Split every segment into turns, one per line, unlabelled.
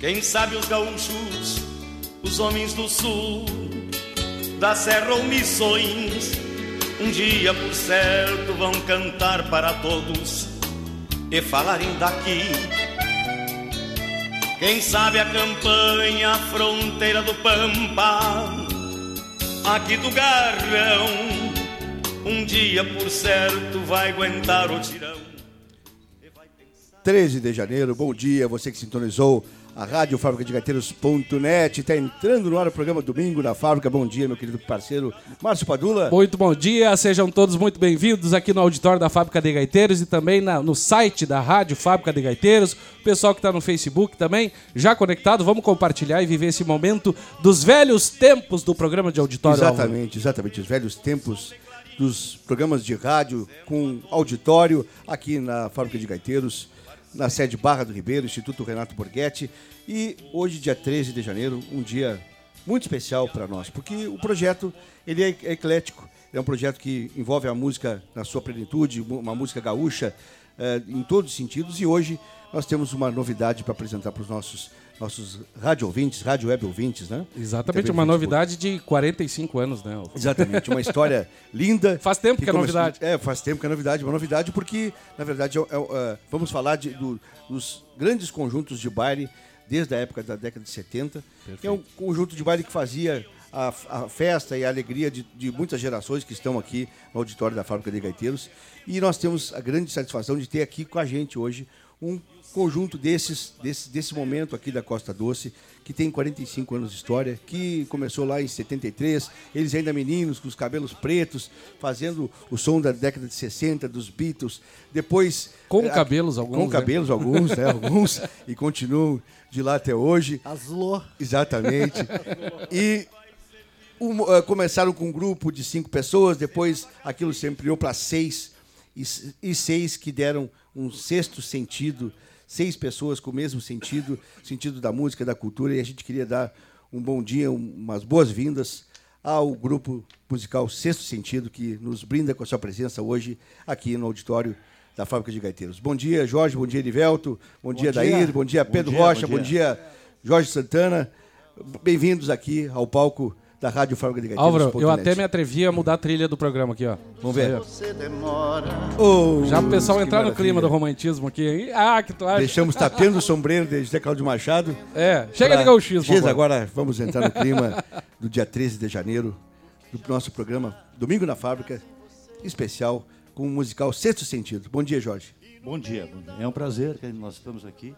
Quem sabe os gaúchos, os homens do sul, da serra ou missões, um dia por certo vão cantar para todos e falarem daqui. Quem sabe a campanha, a fronteira do Pampa, aqui do Garrão, um dia por certo vai aguentar o tirão.
13 de janeiro, bom dia, você que sintonizou a Rádio Fábrica de Gaiteiros.net. Está entrando no ar o programa Domingo na Fábrica. Bom dia, meu querido parceiro Márcio Padula.
Muito bom dia, sejam todos muito bem-vindos aqui no auditório da Fábrica de Gaiteiros e também na, no site da Rádio Fábrica de Gaiteiros. O pessoal que está no Facebook também, já conectado, vamos compartilhar e viver esse momento dos velhos tempos do programa de auditório.
Exatamente, exatamente, os velhos tempos dos programas de rádio com auditório aqui na Fábrica de Gaiteiros na sede Barra do Ribeiro, Instituto Renato Borghetti. E hoje, dia 13 de janeiro, um dia muito especial para nós, porque o projeto ele é eclético. É um projeto que envolve a música na sua plenitude, uma música gaúcha eh, em todos os sentidos. E hoje nós temos uma novidade para apresentar para os nossos nossos rádio ouvintes, rádio web ouvintes, né?
Exatamente, uma novidade de 45 anos, né?
Exatamente, uma história linda.
Faz tempo que, que é novidade.
É, faz tempo que é novidade, uma novidade porque, na verdade, é, é, é, vamos falar de, do, dos grandes conjuntos de baile desde a época da década de 70. Perfeito. É um conjunto de baile que fazia a, a festa e a alegria de, de, muitas gerações que estão aqui no auditório da Fábrica de Gaiteiros. E nós temos a grande satisfação de ter aqui com a gente hoje um conjunto desses, desse, desse momento aqui da Costa Doce, que tem 45 anos de história, que começou lá em 73, eles ainda meninos, com os cabelos pretos, fazendo o som da década de 60, dos Beatles. Depois.
Com é, cabelos alguns.
Com né? cabelos alguns, né? Alguns, e continuam de lá até hoje.
Azul.
Exatamente. E um, uh, começaram com um grupo de cinco pessoas, depois aquilo se ampliou para seis, e, e seis que deram um sexto sentido seis pessoas com o mesmo sentido, sentido da música, da cultura, e a gente queria dar um bom dia, umas boas-vindas ao grupo musical Sexto Sentido, que nos brinda com a sua presença hoje aqui no auditório da Fábrica de Gaiteiros. Bom dia, Jorge, bom dia, Erivelto, bom, bom dia, dia, Daír, bom dia, Pedro bom dia, Rocha, bom dia. bom dia, Jorge Santana. Bem-vindos aqui ao palco da Rádio Fábrica de.
Álvaro, eu até me atrevi a mudar a trilha do programa aqui, ó.
Vamos ver.
Oh, Já o pessoal entrar no clima do romantismo aqui, hein? Ah, que tu acha?
Deixamos tapendo o sombreiro de José Cláudio Machado.
É, chega pra... de gauchismo.
Dias, agora vamos entrar no clima do dia 13 de janeiro do nosso programa Domingo na Fábrica, especial com o musical Sexto Sentido. Bom dia, Jorge.
Bom dia. É um prazer que nós estamos aqui.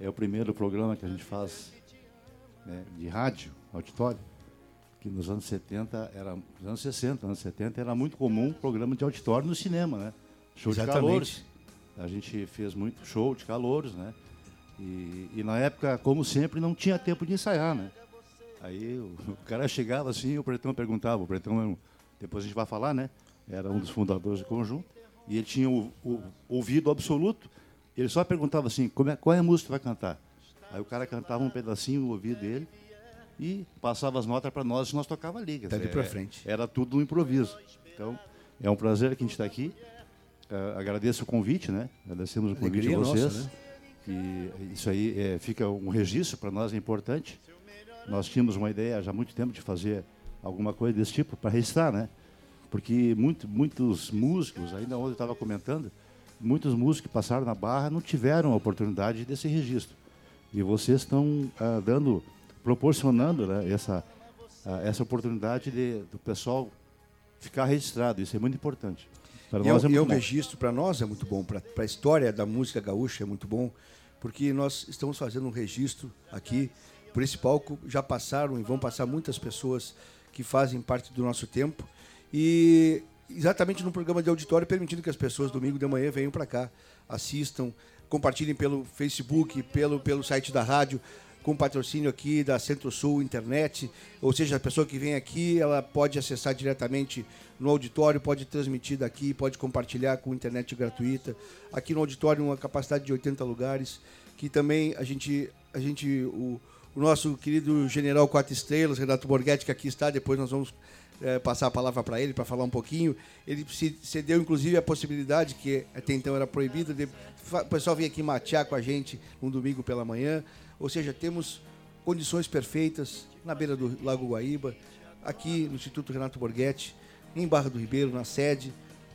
É o primeiro programa que a gente faz né, de rádio, auditório que nos anos 70 era, nos anos 60, anos 70 era muito comum programa de auditório no cinema, né? Show Exatamente. de calores. A gente fez muito show de calores, né? E, e, na época, como sempre, não tinha tempo de ensaiar, né? Aí o, o cara chegava assim, o Pretão perguntava, o Pretão, depois a gente vai falar, né? Era um dos fundadores do conjunto, e ele tinha o, o ouvido absoluto, ele só perguntava assim, como é, qual é a música que vai cantar? Aí o cara cantava um pedacinho no ouvido dele, e passava as notas para nós e nós tocava ali.
Dali para frente.
Era tudo um improviso. Então, é um prazer que a gente está aqui. Uh, agradeço o convite, né? Agradecemos o convite Alegria a vocês. Nossa, né? E isso aí é, fica um registro para nós, é importante. Nós tínhamos uma ideia já há muito tempo de fazer alguma coisa desse tipo para registrar, né? Porque muito, muitos músicos, ainda ontem eu estava comentando, muitos músicos que passaram na Barra não tiveram a oportunidade desse registro. E vocês estão uh, dando proporcionando né, essa, essa oportunidade de, do pessoal ficar registrado. Isso é muito importante.
Para nós é, é, muito e bom. registro para nós é muito bom, para a história da música gaúcha é muito bom, porque nós estamos fazendo um registro aqui. Por esse palco já passaram e vão passar muitas pessoas que fazem parte do nosso tempo. E exatamente no programa de auditório, permitindo que as pessoas domingo de manhã venham para cá, assistam, compartilhem pelo Facebook, pelo, pelo site da rádio com patrocínio aqui da Centro-Sul Internet, ou seja, a pessoa que vem aqui, ela pode acessar diretamente no auditório, pode transmitir daqui, pode compartilhar com internet gratuita. Aqui no auditório, uma capacidade de 80 lugares, que também a gente, a gente o, o nosso querido general Quatro Estrelas, Renato Borghetti, que aqui está, depois nós vamos é, passar a palavra para ele para falar um pouquinho. Ele cedeu, inclusive, a possibilidade, que até então era proibida, de o pessoal vir aqui matear com a gente um domingo pela manhã Ou seja, temos condições perfeitas na beira do Lago Guaíba, aqui no Instituto Renato Borghetti, em Barra do Ribeiro, na sede,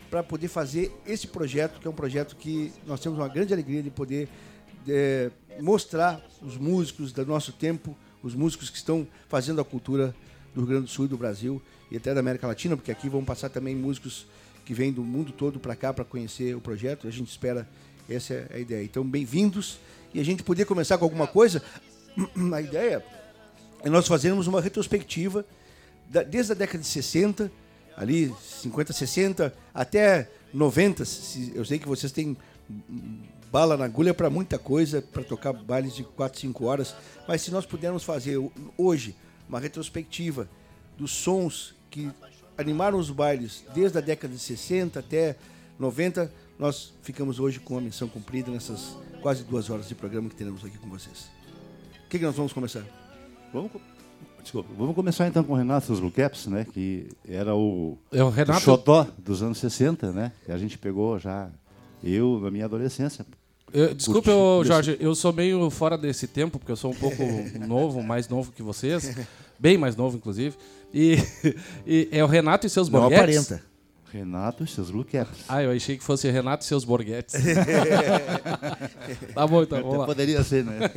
para poder fazer esse projeto, que é um projeto que nós temos uma grande alegria de poder é, mostrar os músicos do nosso tempo, os músicos que estão fazendo a cultura do Rio Grande do Sul e do Brasil e até da América Latina, porque aqui vão passar também músicos que vêm do mundo todo para cá para conhecer o projeto. A gente espera essa é a ideia. Então, bem-vindos e a gente poder começar com alguma coisa. A ideia é nós fazermos uma retrospectiva da, desde a década de 60, ali 50, 60 até 90. Eu sei que vocês têm bala na agulha para muita coisa, para tocar bailes de 4, 5 horas, mas se nós pudermos fazer hoje uma retrospectiva dos sons que animaram os bailes desde a década de 60 até 90, nós ficamos hoje com a missão cumprida nessas quase duas horas de programa que teremos aqui com vocês. O que, que nós vamos começar?
Vamos, desculpa, vamos começar então com o Renato dos Blue Caps, né? Que era o,
é o, Renato...
o xodó dos anos 60, né? Que a gente pegou já, eu, na minha adolescência.
Eu, desculpa, eu, Jorge, eu sou meio fora desse tempo, porque eu sou um pouco novo, mais novo que vocês. Bem mais novo, inclusive. E, e é o Renato e seus Não borguetes. aparenta.
Renato e seus Caps.
Ah, eu achei que fosse Renato e seus borguetes. tá bom, então, vamos lá.
Poderia ser, né?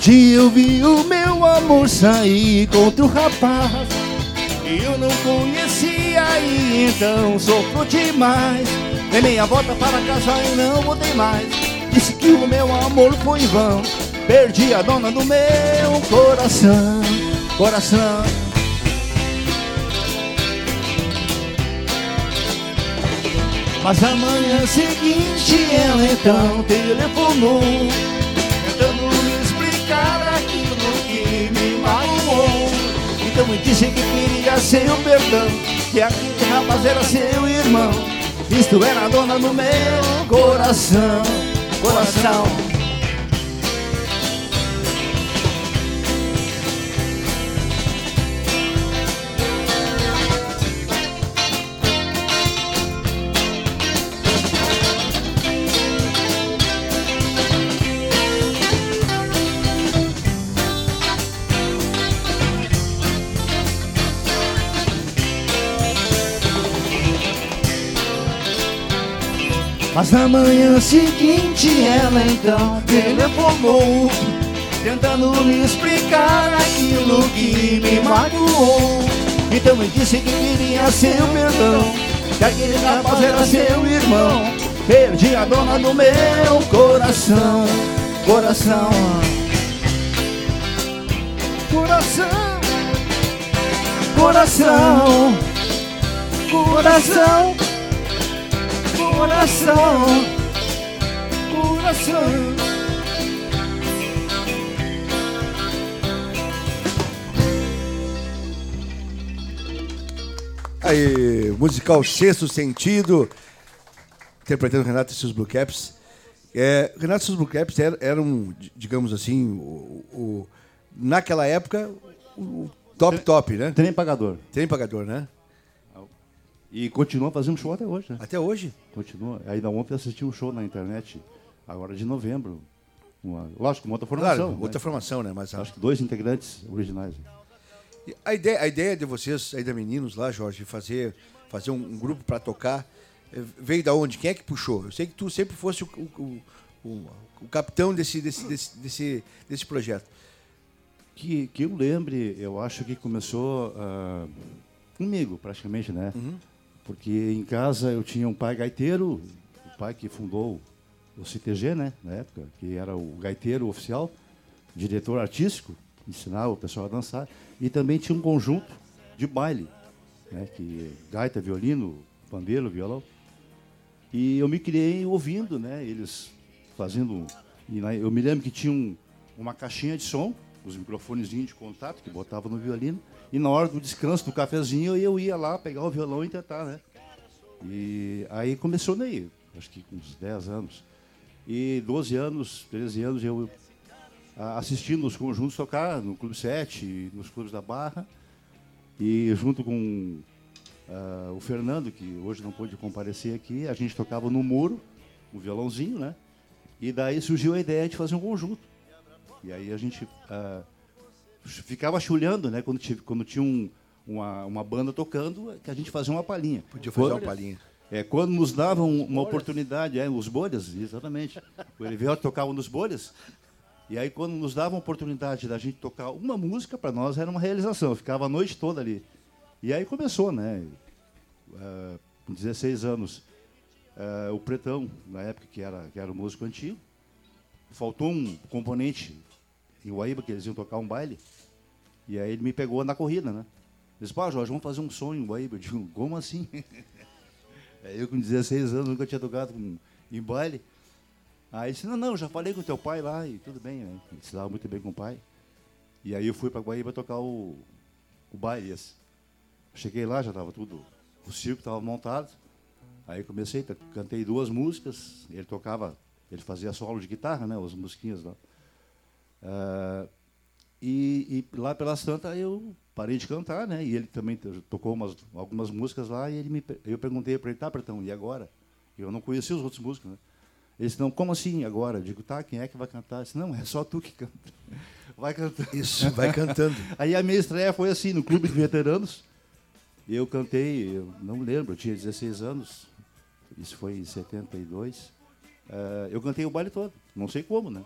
dia eu vi o meu amor sair com outro rapaz E eu não conhecia e então sofro demais Dei meia volta para casa e não voltei mais. Disse que o meu amor foi em vão. Perdi a dona do meu coração. Coração. Mas amanhã seguinte ela então telefonou Tentando me explicar aquilo que me magoou. Então me disse que queria seu perdão Que aquele rapaz era seu irmão Isto era dona do meu coração. Coração Mas na manhã seguinte ela então telefonou Tentando me explicar aquilo que me magoou. Então me disse que queria seu perdão Que aquele rapaz era seu irmão. Perdi a dona do meu coração Coração. Coração. Coração. Coração coração, coração.
Aí, musical Sexto Sentido, interpretando Renato e seus Blue Caps. É, Renato e seus Blue Caps eram, eram digamos assim, o, o, naquela época, o top top, né?
Trem pagador.
Trem pagador, né?
E continua fazendo show até hoje, né?
Até hoje?
Continua. Ainda ontem assisti um show na internet, agora de novembro. Uma, lógico, uma outra formação. Claro,
né? outra formação, né? Mas,
Acho que dois integrantes originais.
A ideia, a ideia de vocês, ainda meninos lá, Jorge, fazer, fazer um, um grupo para tocar, eh, veio da onde? Quem é que puxou? Eu sei que tu sempre fosse o, o, o, o capitão desse, desse, desse, desse, desse projeto.
Que, que eu lembre, eu acho que começou uh, comigo, praticamente, né? Uhum. Porque em casa eu tinha um pai gaiteiro, o pai que fundou o CTG, né, na época, que era o gaiteiro oficial, diretor artístico, ensinava o pessoal a dançar, e também tinha um conjunto de baile, né, que gaita, violino, pandeiro, violão. E eu me criei ouvindo, né, eles fazendo, e eu me lembro que tinha um, uma caixinha de som, os microfones de contato que botava no violino, e na hora do descanso do cafezinho, eu ia lá pegar o violão e tentar, né? E aí começou daí, acho que com uns 10 anos. E 12 anos, 13 anos, eu assistindo os conjuntos tocar no Clube 7, nos clubes da Barra. E junto com uh, o Fernando, que hoje não pôde comparecer aqui, a gente tocava no muro, um violãozinho, né? E daí surgiu a ideia de fazer um conjunto. E aí a gente uh, ficava chulhando, né? Quando, tive, quando tinha um, uma, uma banda tocando, que a gente fazia uma palhinha.
Podia fazer uma palhinha.
É, quando nos davam uma oportunidade, é, os bolhas, exatamente. O Elivelto tocava nos bolhas. E aí, quando nos davam a oportunidade da gente tocar uma música, para nós era uma realização. Eu ficava a noite toda ali. E aí começou, né? Uh, com 16 anos, uh, o Pretão, na época que era, que era o músico antigo, faltou um componente em Uaíba, que eles iam tocar um baile. E aí ele me pegou na corrida, né? Ele disse, pá, Jorge, vamos fazer um som em Uaíba. Eu digo, como assim? eu com 16 anos nunca tinha tocado em baile. Aí disse, não, não, já falei com teu pai lá e tudo bem, né? Ele se dava muito bem com o pai. E aí eu fui para Guaíba tocar o, o baile esse. Cheguei lá, já estava tudo, o circo estava montado. Aí comecei, cantei duas músicas, ele tocava, ele fazia solo de guitarra, né, as musiquinhas lá. Uh, e, e, lá pelas tantas eu parei de cantar, né? E ele também tocou umas, algumas músicas lá e ele me, eu perguntei para ele, tá, Pretão, e agora? Eu não conhecia os outros músicos, né? Ele disse, não, como assim agora? Eu digo, tá, quem é que vai cantar? Eu disse, não, é só tu que canta. Vai cantando.
Isso, vai cantando.
Aí a minha estreia foi assim, no Clube de Veteranos. Eu cantei, eu não lembro, eu tinha 16 anos, isso foi em 72. Uh, eh, eu cantei o baile todo, não sei como, né?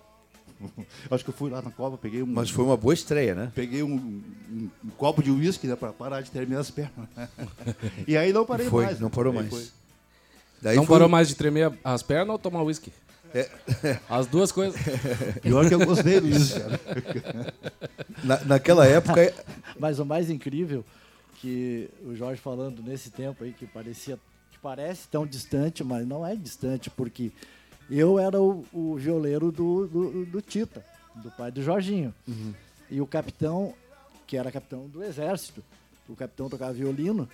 Acho que eu fui lá na Copa, peguei um.
Mas foi uma boa estreia, né?
Peguei um, um, um copo de uísque né, para parar de tremer as pernas. e aí não parei
foi,
mais.
Não parou mais.
Foi. Daí não foi... parou mais de tremer as pernas ou tomar uísque? É. As duas coisas.
Pior que eu gostei do uísque,
Na, naquela época.
Mas o mais incrível que o Jorge falando nesse tempo aí que parecia que parece tão distante, mas não é distante porque eu era o, o violeiro do, do, do, Tita, do pai do Jorginho. Uhum. E o capitão, que era capitão do exército, o capitão tocava violino,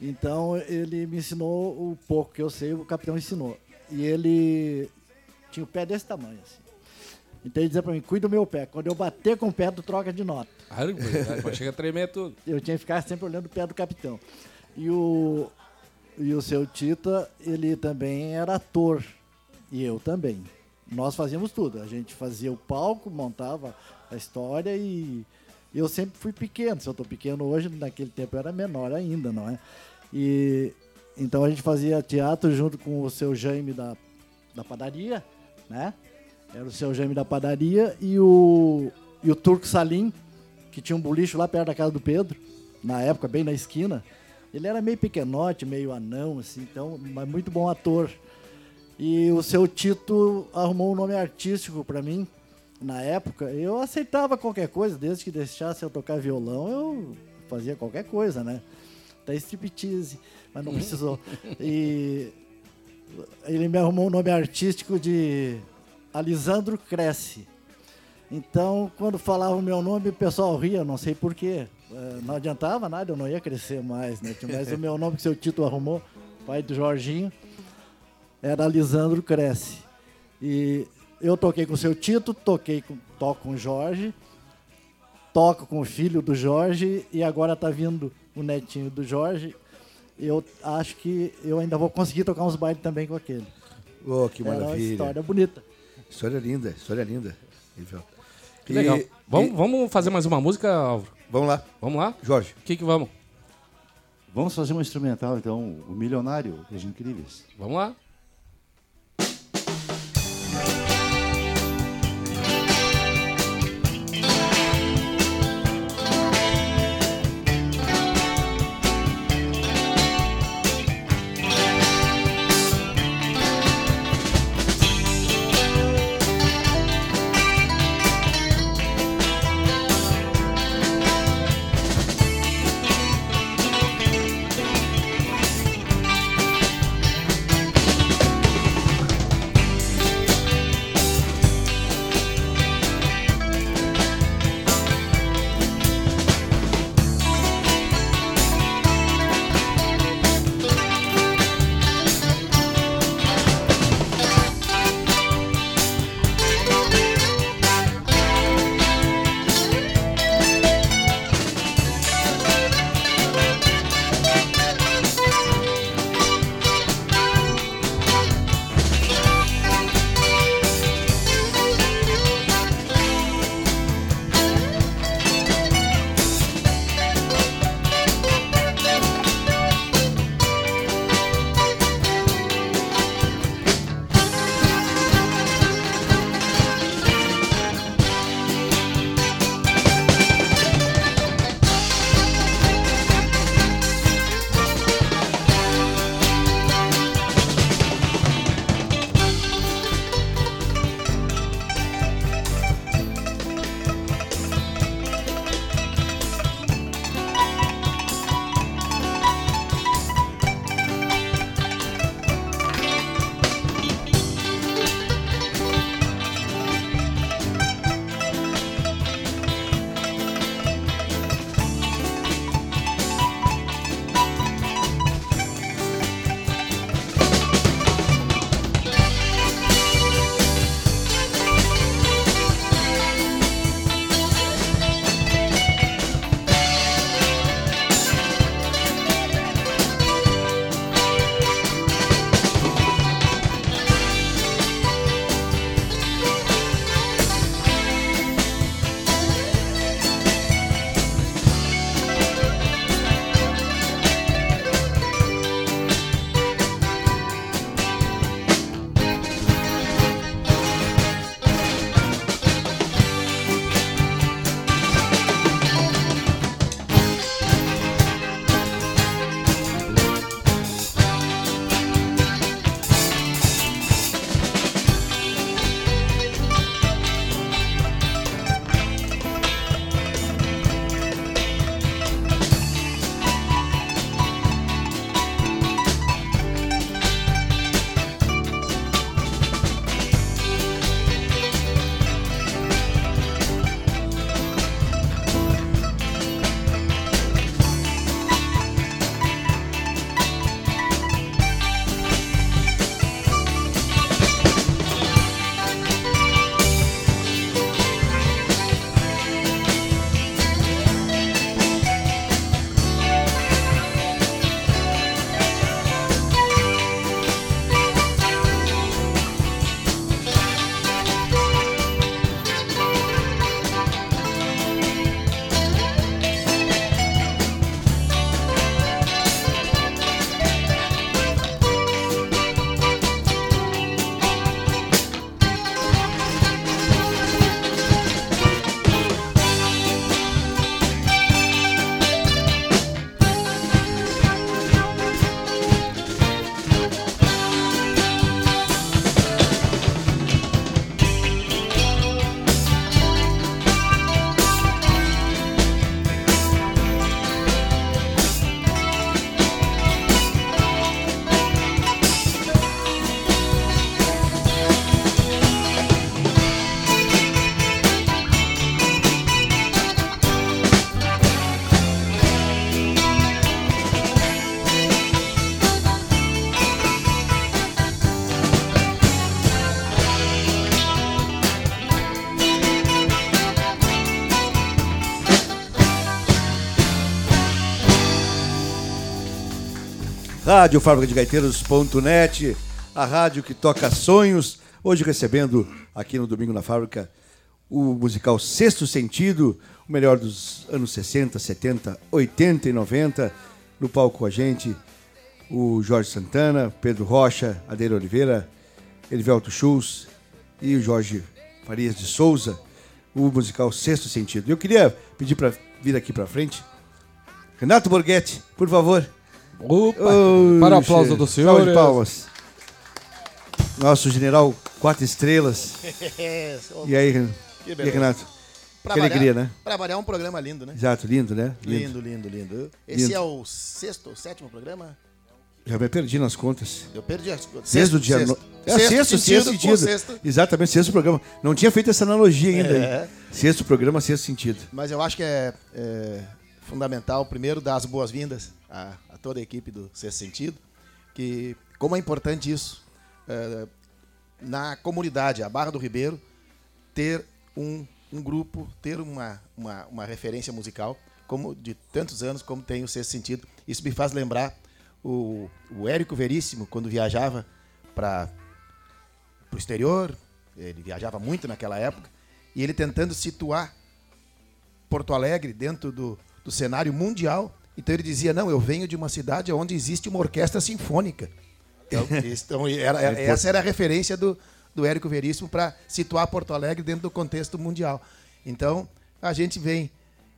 então ele me ensinou o pouco que eu sei, o capitão ensinou. E ele tinha o pé desse tamanho, assim. Então ele dizia pra mim, cuida do meu pé. Quando eu bater com o pé, tu troca de nota.
Ah, chega a tremer tudo.
Eu tinha que ficar sempre olhando o pé do capitão. E o, e o seu Tita, ele também era ator. E eu também. Nós fazíamos tudo. A gente fazia o palco, montava a história e eu sempre fui pequeno. Se eu estou pequeno hoje, naquele tempo eu era menor ainda, não é? E então a gente fazia teatro junto com o seu Jaime da, da padaria, né? Era o seu Jaime da padaria e o, e o Turco Salim, que tinha um boliche lá perto da casa do Pedro, na época, bem na esquina. Ele era meio pequenote, meio anão, assim, então, mas muito bom ator. E o seu Tito arrumou um nome artístico para mim na época. Eu aceitava qualquer coisa, desde que deixasse eu tocar violão, eu fazia qualquer coisa, né? Até striptease, mas não precisou. E ele me arrumou um nome artístico de Alisandro Cresce. Então, quando falava o meu nome, o pessoal ria, não sei porquê. É, não adiantava nada, eu não ia crescer mais, né? Mas o meu nome que seu título arrumou, pai do Jorginho, era Alisandro Cresce. E eu toquei com o seu Tito, toquei com, toco com o Jorge, toco com o filho do Jorge e agora está vindo o netinho do Jorge. Eu acho que eu ainda vou conseguir tocar uns bailes também com aquele.
Oh, que maravilha.
Era uma história bonita.
História linda, história linda.
Que e, legal. Vamos, e... vamos fazer mais uma música, Álvaro?
Vamos lá.
Vamos lá?
Jorge.
O que que vamos?
Vamos fazer uma instrumental, então, o Milionário dos Incríveis.
Vamos lá.
Rádio Fábrica de Gaiteiros.net, a rádio que toca sonhos. Hoje recebendo aqui no Domingo na Fábrica o musical Sexto Sentido, o melhor dos anos 60, 70, 80 e 90. No palco com a gente, o Jorge Santana, Pedro Rocha, Adeira Oliveira, Elivelto Schultz e o Jorge Farias de Souza, o musical Sexto Sentido. Eu queria pedir para vir aqui para frente. Renato Borghetti, por favor.
Opa, para o aplauso do senhor.
Salve de palmas. Nosso general quatro estrelas. e aí, Ren-
Que
e aí,
beleza.
Renato?
Pra
Que
variar-
alegria, né?
Pra variar, um programa lindo, né?
Exato, lindo, né?
Lindo, lindo, lindo. Esse
Lindo.
é o sexto ou sétimo programa?
Já me perdi nas contas.
Eu perdi as contas.
Desde o dia.
sexto.
No... É, sexto, sexto sentido.
sexto.
Exatamente, sexto programa. Não tinha feito essa analogia ainda.
É.
Sexto programa, sexto sentido.
Mas eu acho que é, é fundamental, primeiro, dar as boas-vindas a, a toda a equipe do Sexto Sentido, que como é importante isso é, na comunidade, a Barra do Ribeiro, ter um, um grupo, ter uma, uma, uma referência musical, como de tantos anos como tem o Sexto Sentido. Isso me faz lembrar o, o Érico Veríssimo, quando viajava para o exterior, ele viajava muito naquela época, e ele tentando situar Porto Alegre dentro do, do cenário mundial. Então ele dizia: Não, eu venho de uma cidade onde existe uma orquestra sinfônica. Então, isso- então, era- era- essa era a referência do, do Érico Veríssimo para situar Porto Alegre dentro do contexto mundial. Então a gente vem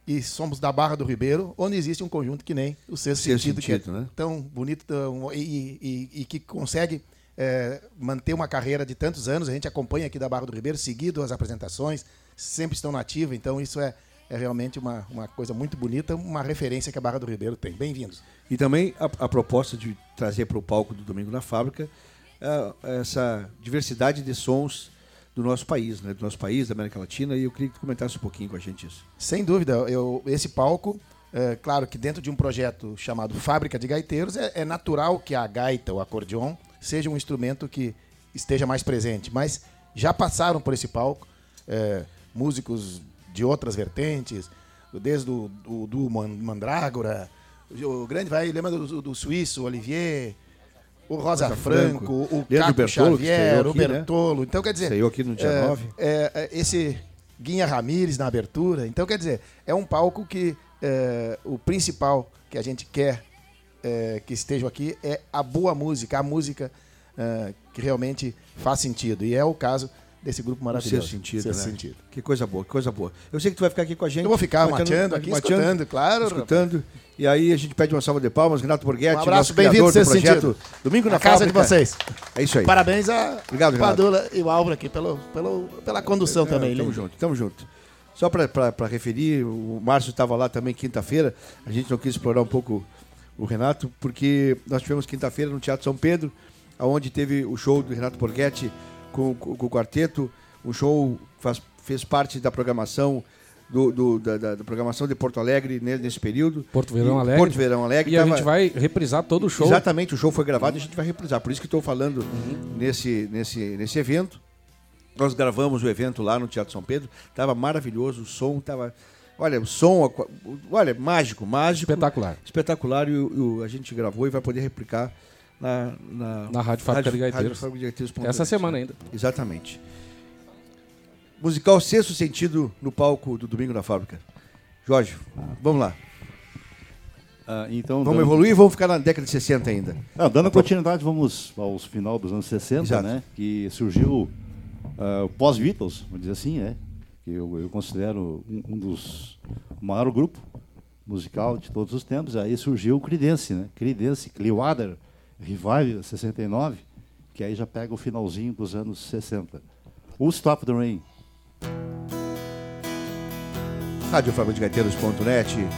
e somos da Barra do Ribeiro, onde existe um conjunto que nem o Sexto
Sexto
Sentido, que é
Sentido, né?
tão bonito tão- e, e- e que consegue é, manter uma carreira de tantos anos. A gente acompanha aqui da Barra do Ribeiro, seguido as apresentações, sempre estão na ativa, então isso é, é realmente uma, uma coisa muito bonita, uma referência que a Barra do Ribeiro tem. Bem-vindos.
E também a, a proposta de trazer para o palco do Domingo na Fábrica é, essa diversidade de sons do nosso país, né? do nosso país, da América Latina, e eu queria que tu comentasse um pouquinho com a gente isso.
Sem dúvida, eu, esse palco, é, claro que dentro de um projeto chamado Fábrica de Gaiteiros, é, é natural que a gaita, o acordeon, seja um instrumento que esteja mais presente. Mas já passaram por esse palco é, músicos de outras vertentes, desde o do, do Man- Mandrágora, o grande vai, lembra do, do suíço, Olivier, o Rosa,
Rosa
Franco,
Franco,
o
Leandro
Caco
Bertolo, que
Xavier, o
aqui, né?
Bertolo. Então, quer dizer,
Estreou aqui no dia
é,
9.
é, é, esse Guinha Ramires na abertura. Então, quer dizer, é um palco que é, o principal que a gente quer é, que estejam aqui é a boa música, a música é, que realmente faz sentido. E é o caso desse grupo maravilhoso.
sexto sentido,
Sexto
né?
sentido.
Que coisa boa, que coisa boa. Eu sei que tu vai ficar aqui com a gente.
Eu vou ficar
mateando-
mateando aqui, escutando, claro,
Escutando. E aí a gente pede uma salva de palmas, Renato Borghetti,
Um abraço, bem-vindo,
do
Sexto
projeto
Sentido.
Domingo na
Na casa de vocês.
É isso aí.
Parabéns a
Obrigado, Renato.
Padula e o Álvaro aqui pelo, pelo, pela condução
É,
também.
Tamo
lindo.
junto, tamo junto. Só para referir, o Márcio estava lá também quinta-feira. A gente não quis explorar um pouco o Renato, porque nós tivemos quinta-feira no Teatro São Pedro, onde teve o show do Renato Borghetti com, com- com o quarteto. Um show faz, fez parte da programação do, do- da, da- da programação de Porto Alegre ne- nesse período.
Porto Verão
E-
Alegre.
Porto Verão Alegre.
E a
tava-
gente vai reprisar todo o show.
Exatamente, o show foi gravado e a gente vai reprisar. Por isso que estou falando
Uhum.
nesse, nesse, nesse evento. Nós gravamos o evento lá no Teatro São Pedro. Tava maravilhoso, o som tava. Olha, o som, a olha, mágico, mágico.
Espetacular.
Espetacular. E, o- e o- a gente gravou e vai poder replicar na, na,
Na Rádio Fábrica de Gaiteiros.
Rádio Gaiteiros
Essa
net.
semana ainda.
Exatamente. Musical Sexto Sentido no palco do Domingo na Fábrica. Jorge, vamos lá.
Ah, então,
Vamos
dando-
evoluir e vamos ficar na década de 60 ainda.
Ah, dando continuidade, vamos aos final dos anos 60,
Exato.
né? Que surgiu o pós-Beatles, vamos dizer assim, né? Que eu, eu considero um, um dos o maior grupo musical de todos os tempos. Aí surgiu o Creedence, né? Creedence Clearwater Revival 69, que aí já pega o finalzinho dos anos 60. O Stop the Rain.
Rádio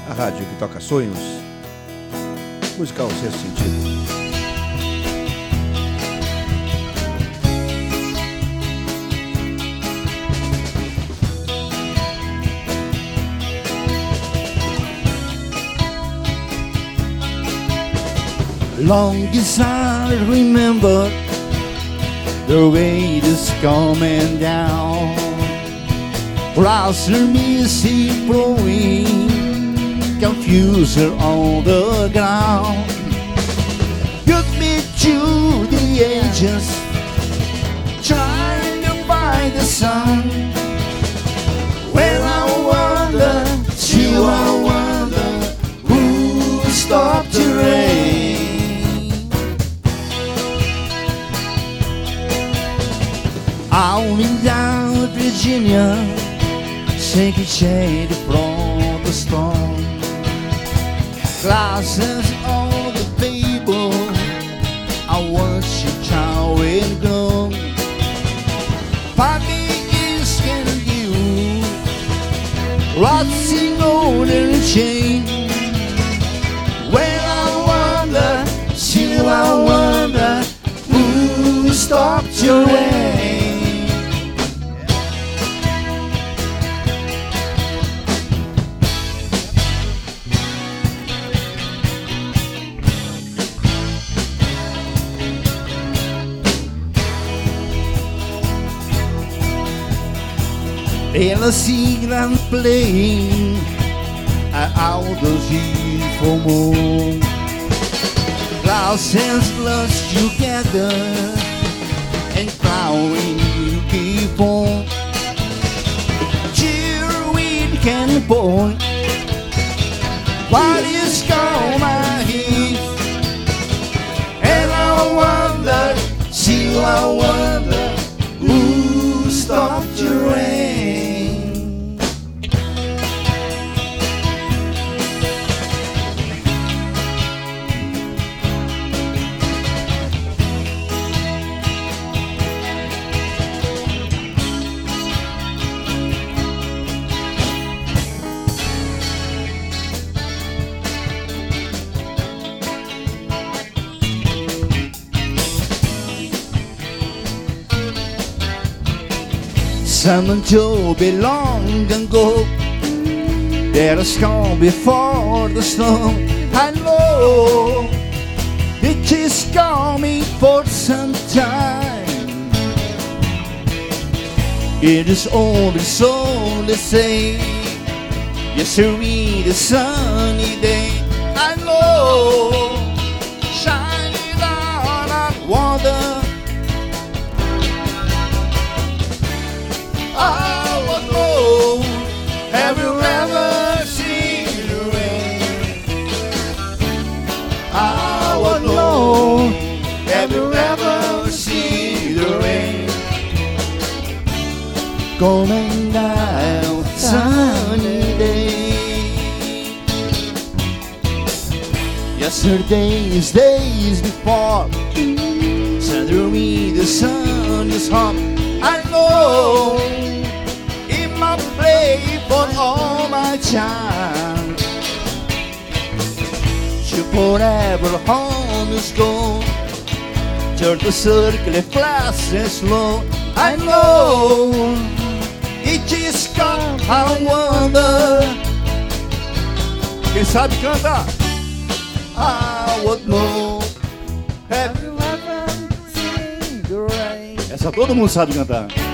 a rádio que toca sonhos. Musical Sexto Sentido.
Long as I remember the rain is coming down. Are misty blowing, confuser on the ground. You
the ages, trying to find the sun. Well, I wonder, still I wonder, who stopped the rain? In down Virginia, take a shade from the storm. Glasses on the table, I watch your chow and go. Party is can you, rotting on the chain. Well, I wonder, still I wonder, who stopped your rain? Ela sigla playing out of the formol. Thousands lost together and plowing you keep on. Cheer with can boy. What is going here? And I wonder, still I wonder, who stopped Someone told me long ago that it's calm before the storm. I know it is coming for some time. It is only so they say. Yes, it'll be the sunny day. I know, Have you ever seen the rain? I would know. Have you ever seen the rain? Coming down sunny day. Yesterday's days before. Suddenly the sun is hot. I know all my time. Should forever home is gone. Turn the circle flash and slow. I know it is come. I wonder. Quem sabe canta? I would know. Have you ever seen the rain? Essa todo mundo sabe cantar.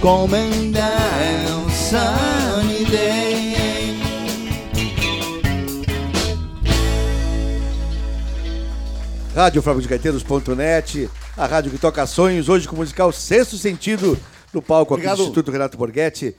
Coming down sunny day.
Rádio Gaiteiros.net, a rádio que toca sonhos, hoje com o musical Sexto Sentido, no palco aqui
Obrigado.
do Instituto Renato Borghetti.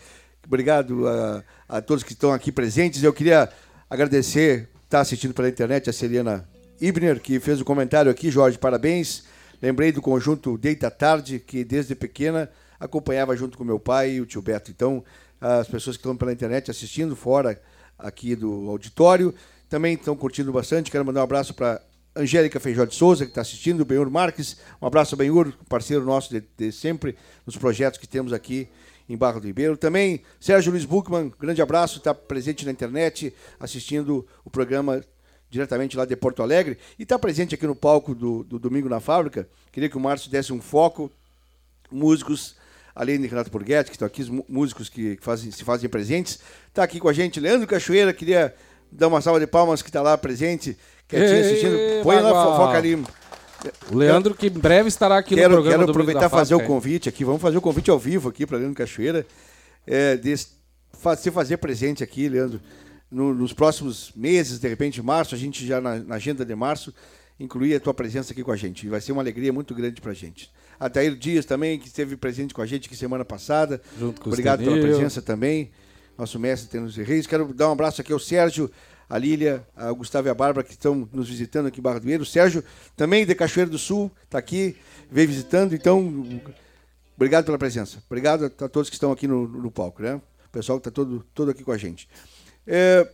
Obrigado a, a todos que estão aqui presentes. Eu queria agradecer, está assistindo pela internet, a Celina Ibner, que fez o comentário aqui. Jorge, parabéns. Lembrei do conjunto Deita Tarde, que desde pequena acompanhava junto com meu pai e o tio Beto. Então, as pessoas que estão pela internet assistindo, fora aqui do auditório, também estão curtindo bastante. Quero mandar um abraço para Angélica Feijó de Souza, que está assistindo, Benhur Marques. Um abraço, Benhur, parceiro nosso de, de sempre, nos projetos que temos aqui em Barra do Ribeiro. Também Sérgio Luiz Buchmann, grande abraço, está presente na internet, assistindo o programa diretamente lá de Porto Alegre, e está presente aqui no palco do, do Domingo na Fábrica. Queria que o Márcio desse um foco. Músicos, além de Renato Borghetti, que estão aqui, os músicos que fazem, se fazem presentes. Está aqui com a gente Leandro Cachoeira, queria dar uma salva de palmas que está lá presente, quietinho
Ei,
assistindo. Põe lá,
Bagual.
foca ali.
O Leandro, que em breve estará aqui
Quero,
no programa
quero aproveitar e fazer o convite aqui. Vamos fazer o convite ao vivo aqui para Leandro Cachoeira. É, de se fazer presente aqui, Leandro, no- nos próximos meses, de repente, março, a gente já na, na agenda de março, incluir a tua presença aqui com a gente. Vai ser uma alegria muito grande para a gente. Ataíro Dias também, que esteve presente com a gente aqui semana passada.
Junto com
Obrigado pela presença também. Nosso mestre Tênis Reis. Quero dar um abraço aqui ao Sérgio, a Lília, a Gustavo e a Bárbara, que estão nos visitando aqui em Barra do Eiro. O Sérgio, também de Cachoeira do Sul, está aqui, veio visitando. Então, obrigado pela presença. Obrigado a, todos que estão aqui no, no palco, né? O pessoal que está todo, todo aqui com a gente. É,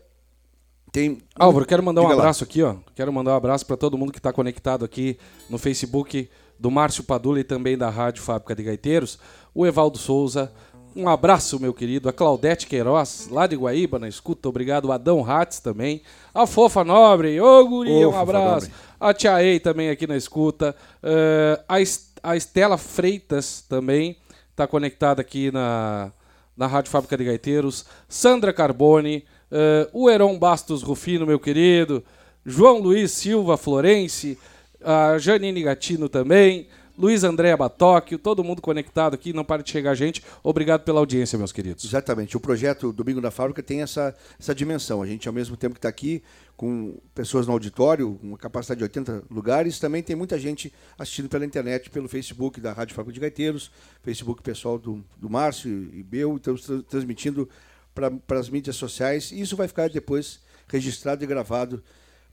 tem.
Álvaro, quero mandar um
Diga lá.
abraço aqui, ó. Quero mandar um abraço para todo mundo que está conectado aqui no Facebook do Márcio Padula e também da Rádio Fábrica de Gaiteiros. O Evaldo Souza. Um abraço, meu querido. A Claudete Queiroz, lá de Guaíba, na escuta. Obrigado. O Adão Ratz também. A Fofa Nobre. Ô, guri,
Ô,
um abraço. A Tia Ei também aqui na escuta. Eh, a, Es- a Estela Freitas também está conectada aqui na, na Rádio Fábrica de Gaiteiros. Sandra Carbone. eh, o Heron Bastos Rufino, meu querido. João Luiz Silva Florense. A Janine Gatino também. Luiz André Batóquio, todo mundo conectado aqui, não para de chegar gente. Obrigado pela audiência, meus queridos.
Exatamente. O projeto Domingo na Fábrica tem essa, essa dimensão. A gente, ao mesmo tempo que está aqui, com pessoas no auditório, uma capacidade de 80 lugares, também tem muita gente assistindo pela internet, pelo Facebook da Rádio Fábrica de Gaiteiros, Facebook pessoal do, do Márcio e Bel, estamos tra- transmitindo para as mídias sociais. E isso vai ficar depois registrado e gravado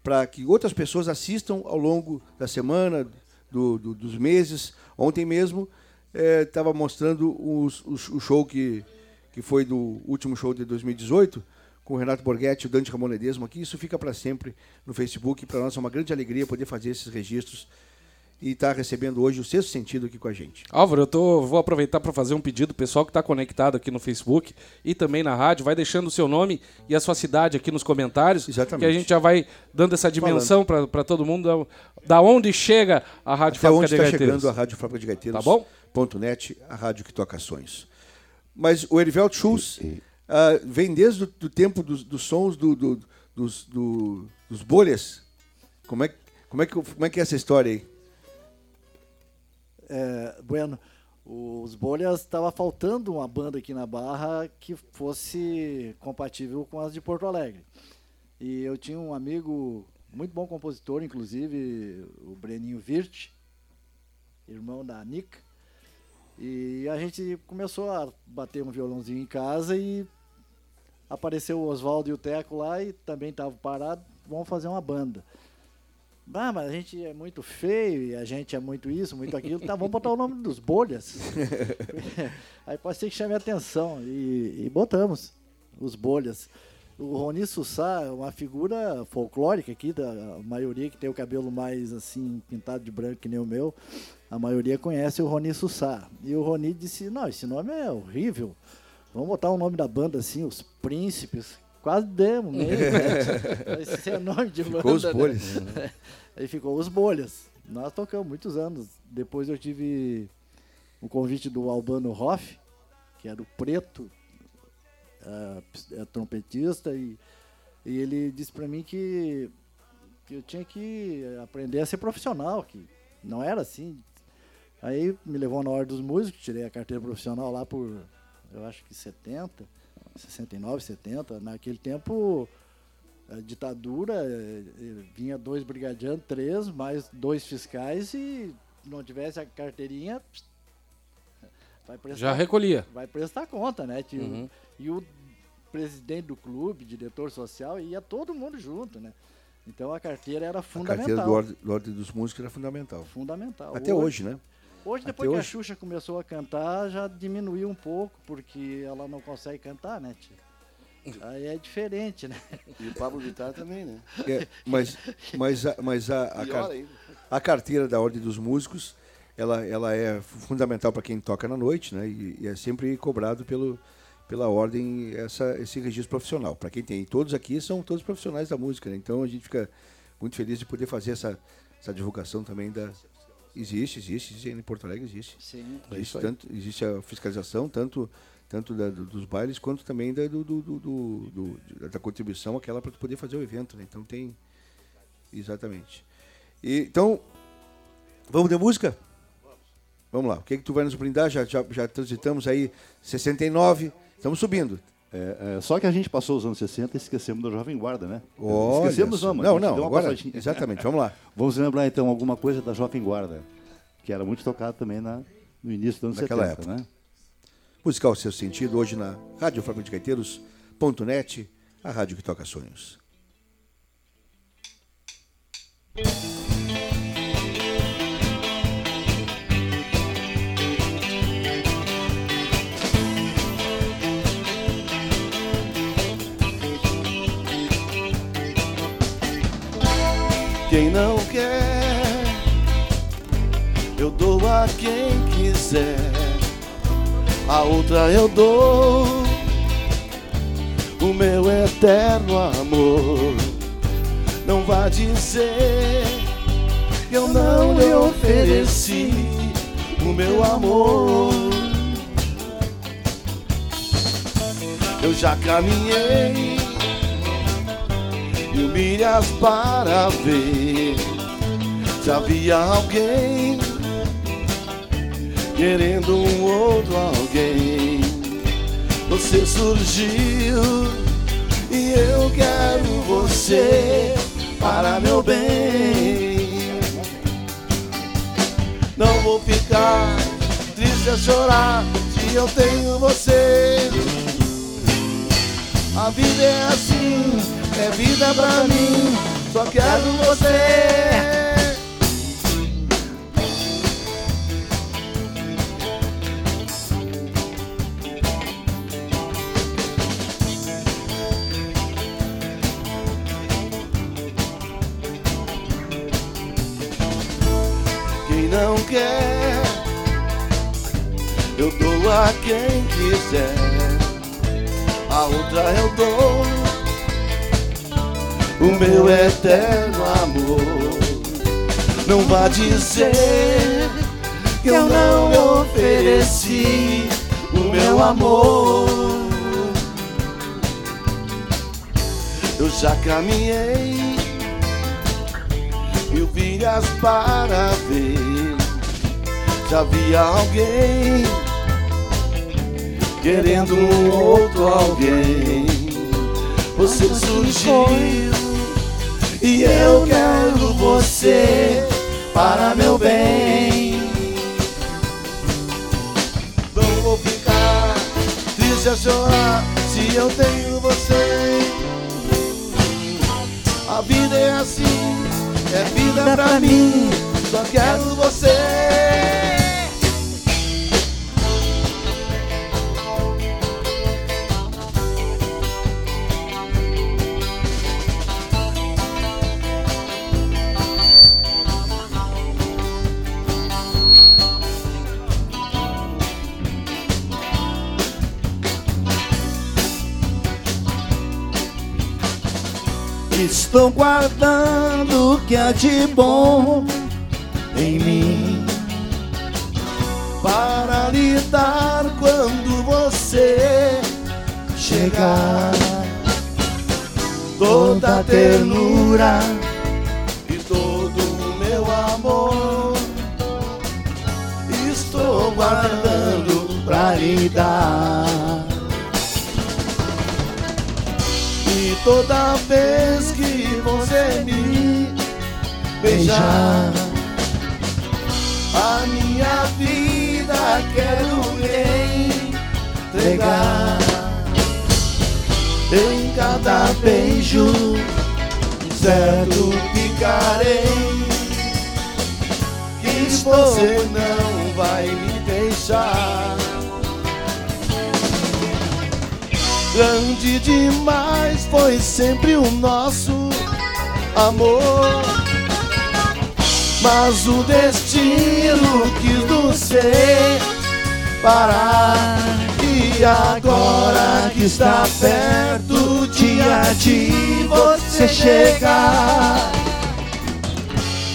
para que outras pessoas assistam ao longo da semana, do- do- dos meses. Ontem mesmo estava mostrando os- os- o show que, que foi do último show de 2018, com o Renato Borghetti e o Dante Ramon Ledesma aqui. Isso fica para sempre no Facebook. Para nós é uma grande alegria poder fazer esses registros e estar recebendo hoje o sexto sentido aqui com a gente.
Álvaro, eu tô, vou aproveitar para fazer um pedido. Pessoal que está conectado aqui no Facebook e também na rádio, vai deixando o seu nome e a sua cidade aqui nos comentários.
Exatamente.
Que a gente já vai dando essa dimensão para todo mundo da, da onde chega a Rádio
Até
Fábrica
onde
de
está chegando a Rádio Fábrica de Gaiteiros.
Tá bom?
Ponto .net, a rádio que toca sonhos. Mas o Erivelto Schultz ah, vem desde o do tempo dos, dos sons do, do- dos, do- dos bolhas. Como é, como, é que, como é que é essa história aí?
É, bueno, os Bolhas estava faltando uma banda aqui na Barra que fosse compatível com as de Porto Alegre. E eu tinha um amigo, muito bom compositor, inclusive, o Breninho Virt, irmão da Nick. E a gente começou a bater um violãozinho em casa e apareceu o Oswaldo e o Teco lá e também estavam parados, vamos fazer uma banda. Ah, mas a gente é muito feio e a gente é muito isso, muito aquilo. Tá, vamos botar o nome dos bolhas. Aí pode ser que chame a atenção. E, e botamos os bolhas. O Roni Sussá é uma figura folclórica aqui, da a maioria que tem o cabelo mais assim, pintado de branco que nem o meu, a maioria conhece o Roni Sussá. E o Roni disse, não, esse nome é horrível. Vamos botar o nome da banda assim, os Príncipes. Quase demos mesmo, né? Esse é nome de banda.
Ficou os
né?
bolhas.
Aí ficou os bolhas. Nós tocamos muitos anos. Depois eu tive o convite do Albano Hoff, que era o preto, é, é trompetista, e, e ele disse para mim que, que eu tinha que aprender a ser profissional, que não era assim. Aí me levou na hora dos músicos, tirei a carteira profissional lá por, eu acho que 70, 69, 70. Naquele tempo, a ditadura, eh, eh, vinha dois brigadianos, três, mais dois fiscais e não tivesse a carteirinha, vai prestar,
Já recolhia.
vai prestar conta, né, tio?
Uhum.
E o presidente do clube, diretor social, ia todo mundo junto, né? Então a carteira era
A
fundamental.
carteira do ordem, do ordem dos músicos era fundamental.
Fundamental.
Até hoje, né?
Hoje,
Até
depois que a
hoje.
Xuxa começou a cantar, já diminuiu um pouco, porque ela não consegue cantar, né, tio? Aí é diferente, né?
E o Pablo Vittar também, né?
É, mas mas, a, mas a, a, car- a carteira da Ordem dos Músicos, ela, ela é fundamental para quem toca na noite, né? E, e é sempre cobrado pelo, pela ordem essa, esse registro profissional. Para quem tem, todos aqui são todos profissionais da música, né? então a gente fica muito feliz de poder fazer essa, essa divulgação também da. Existe, existe, existe em Porto Alegre existe.
Sim.
Existe, tanto, existe a fiscalização, tanto, tanto da- do- dos bailes quanto também da, do, do- do- do- do- da contribuição, aquela para poder fazer o evento. Né? Então tem. Exatamente. E, então, vamos de música? Vamos lá. O que, que tu vai nos brindar? Já, já, já transitamos aí 69, estamos subindo.
É, é, só que a gente passou os anos 60 e esquecemos da Jovem Guarda, né?
Olha
esquecemos
só.
não, mas
Não, não, agora,
passadinha.
exatamente, vamos lá.
Vamos lembrar então alguma coisa da Jovem Guarda, que era muito tocada também na, no início dos anos
Naquela
70,
época.
né?
Musical Seu Sentido, hoje na Rádio Fábrica de Gaiteiros.net, a rádio que toca sonhos.
Quem não quer, eu dou a quem quiser. A outra eu dou o meu eterno amor. Não vá dizer que eu não lhe ofereci o meu amor. Eu já caminhei mil milhas para ver se havia alguém querendo um outro alguém. Você surgiu e eu quero você para meu bem. Não vou ficar triste a chorar se eu tenho você. A vida é assim, é vida pra mim, só quero você. Quem não quer, eu dou a quem quiser a outra eu dou o meu eterno amor. Não vá dizer que eu não ofereci o meu amor. Eu já caminhei mil milhas para ver se havia alguém querendo um outro alguém. Você surgiu e eu quero você para meu bem. Não vou ficar triste a chorar se eu tenho você. A vida é assim, é vida pra mim. Só quero você.
Estou guardando o que há de bom em mim
para lhe dar quando você chegar.
toda a ternura
e todo o meu amor. Estou guardando
pra lhe dar.
e toda vez você me beijar, a minha vida quero lhe entregar. Em cada beijo, certo ficarei. Que você não vai me deixar. Grande demais foi sempre o nosso amor. Mas o destino quis nos separar. E agora que está perto, dia de você chegar.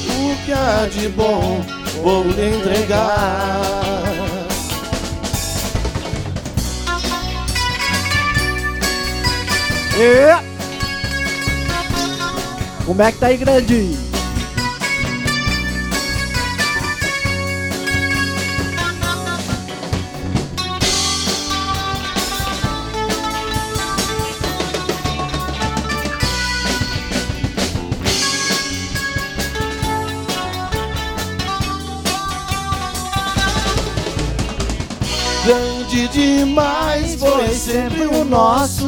O que há de bom vou lhe entregar.
E... Como é que tá aí, grande?
Grande demais foi sempre o nosso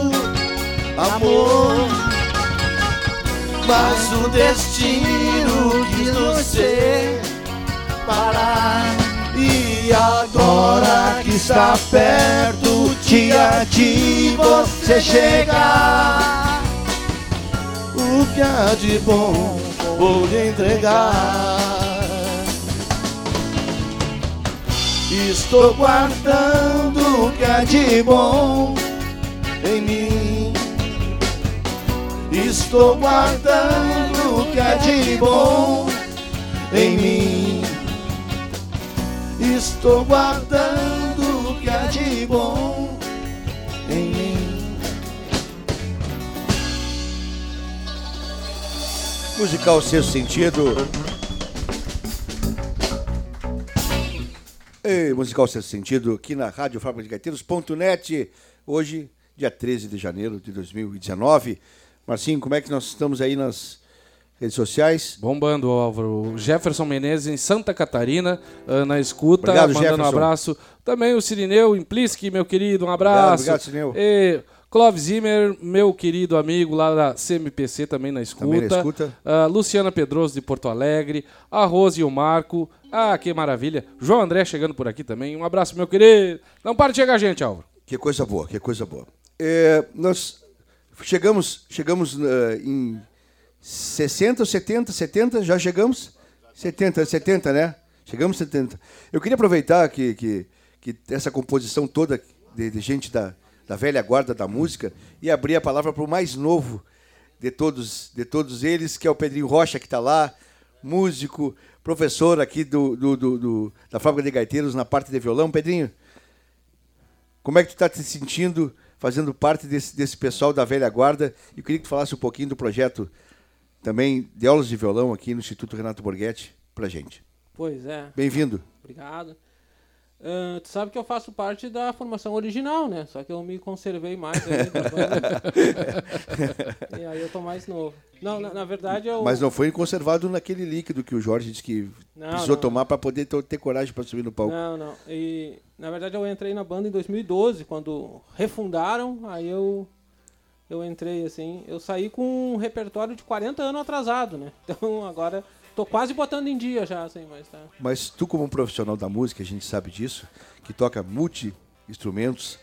amor. Mas o destino quis nos separar. E agora que está perto dia de você chegar. O que há de bom vou lhe entregar. Estou guardando o que há de bom em mim. Estou guardando o que há de bom em mim. Estou guardando o que há de bom em mim.
Musical Sexto Sentido. Ei, musical Sexto Sentido, aqui na Rádio Fábrica de Gaiteiros.net. Hoje, dia 13 de janeiro de 2019. Marcinho, como é que nós estamos aí nas redes sociais?
Bombando, Álvaro. Jefferson Menezes em Santa Catarina, ah, na escuta,
Obrigado,
mandando um
Jefferson.
abraço. Também o Sirineu Impliski, meu querido, um abraço.
obrigado, Sirineu.
E Clóvis Zimmer, meu querido amigo lá da CMPC, também na escuta.
Também na escuta.
Ah, Luciana Pedroso de Porto Alegre, a Rose e o Marco. Ah, que maravilha. João André chegando por aqui também. Um abraço, meu querido. Não para de chegar gente, Álvaro.
Que coisa boa, que coisa boa. É, nós chegamos, chegamos eh, em 60 ou 70, 70, já chegamos? 70, 70, né? Chegamos 70. Eu queria aproveitar que, que, que essa composição toda de, de gente da, da velha guarda da música e abrir a palavra para o mais novo de todos, de todos eles, que é o Pedrinho Rocha, que está lá, músico, professor aqui do, do, do- do- da Fábrica de Gaiteiros na parte de violão. Pedrinho, como é que tu está te sentindo fazendo parte desse, desse pessoal da velha guarda? E eu queria que tu falasse um pouquinho do projeto também de aulas de violão aqui no Instituto Renato Borghetti pra gente.
Pois é,
Bem-vindo.
obrigado. Ah, tu sabe que eu faço parte da formação original, né? Só que eu me conservei mais aí e aí eu tô mais novo. Não, na, na verdade eu.
Mas não foi conservado naquele líquido que o Jorge disse que
Não,
precisou
não.
tomar para poder to- ter coragem para subir no palco.
Não, não. E na verdade eu entrei na banda em 2012, quando refundaram, aí eu eu entrei assim, eu saí com um repertório de 40 anos atrasado, né? Então agora tô quase botando em dia já, assim, mas tá.
Mas tu, como um profissional da música, a gente sabe disso, que toca multi-instrumentos,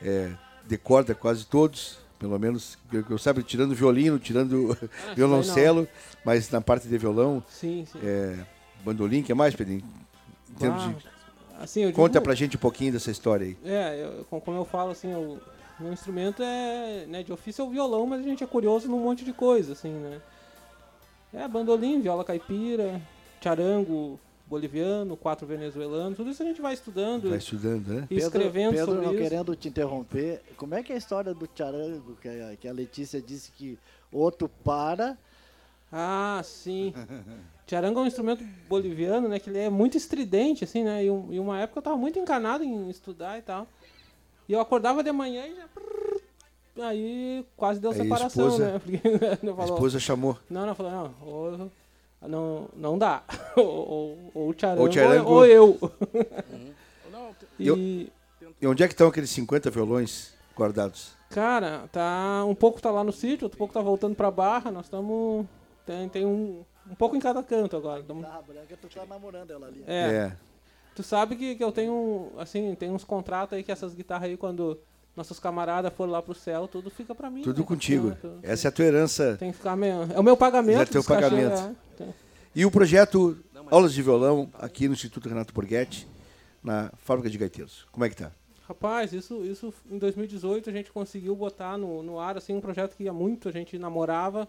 é, decorda quase todos, pelo menos, eu, eu sabe, tirando violino, tirando
Ah,
violoncelo, mas na parte de violão,
Sim, sim.
é, bandolim, que é mais, Pedrinho? Em termos de-
Ah, assim, eu
Conta pra gente um pouquinho dessa história aí.
É, eu- com- como eu falo, assim, o meu instrumento é, né, de ofício é o violão, mas a gente é curioso num monte de coisa, assim, né? É, bandolim, viola caipira, charango boliviano, quatro venezuelanos, tudo isso a gente vai estudando
Vai estudando, né?
e escrevendo
Pedro,
sobre
não
isso.
querendo te interromper, como é que é a história do charango, que a, que a Letícia disse que outro para,
Ah, sim. Charango é um instrumento boliviano, né? Que ele é muito estridente, assim, né? E, um- e uma época eu tava muito encanado em estudar e tal. E eu acordava de manhã e já... Aí quase deu
Aí a
separação,
esposa-
né? Porque não
A
falou,
esposa chamou.
Não, não, falou, não, ou- não, não dá. ou, ou, ou o charango,
Ou charango.
ou eu.
Eu-
e,
E onde é que estão aqueles 50 violões guardados?
cara, tá... Um pouco tá lá no sítio, outro pouco tá voltando pra Barra. Nós estamos... Tem, tem um, um pouco em cada canto agora. Tamo-
ah, branca, tu tá namorando ela ali.
É. Tu sabe que, que eu tenho, assim, tem uns contratos aí que essas guitarras aí, quando nossos camaradas forem lá pro céu, tudo fica pra mim.
Tudo
né?
contigo.
Tudo-
Essa é a tua herança.
Tem que ficar meio... É o meu pagamento.
É teu
cachê,
pagamento.
é.
E o projeto Aulas de Violão aqui no Instituto Renato Borghetti, na Fábrica de Gaiteiros. Como é que tá?
Rapaz, isso, isso em 2018 a gente conseguiu botar no, no ar assim, um projeto que há muito a gente namorava,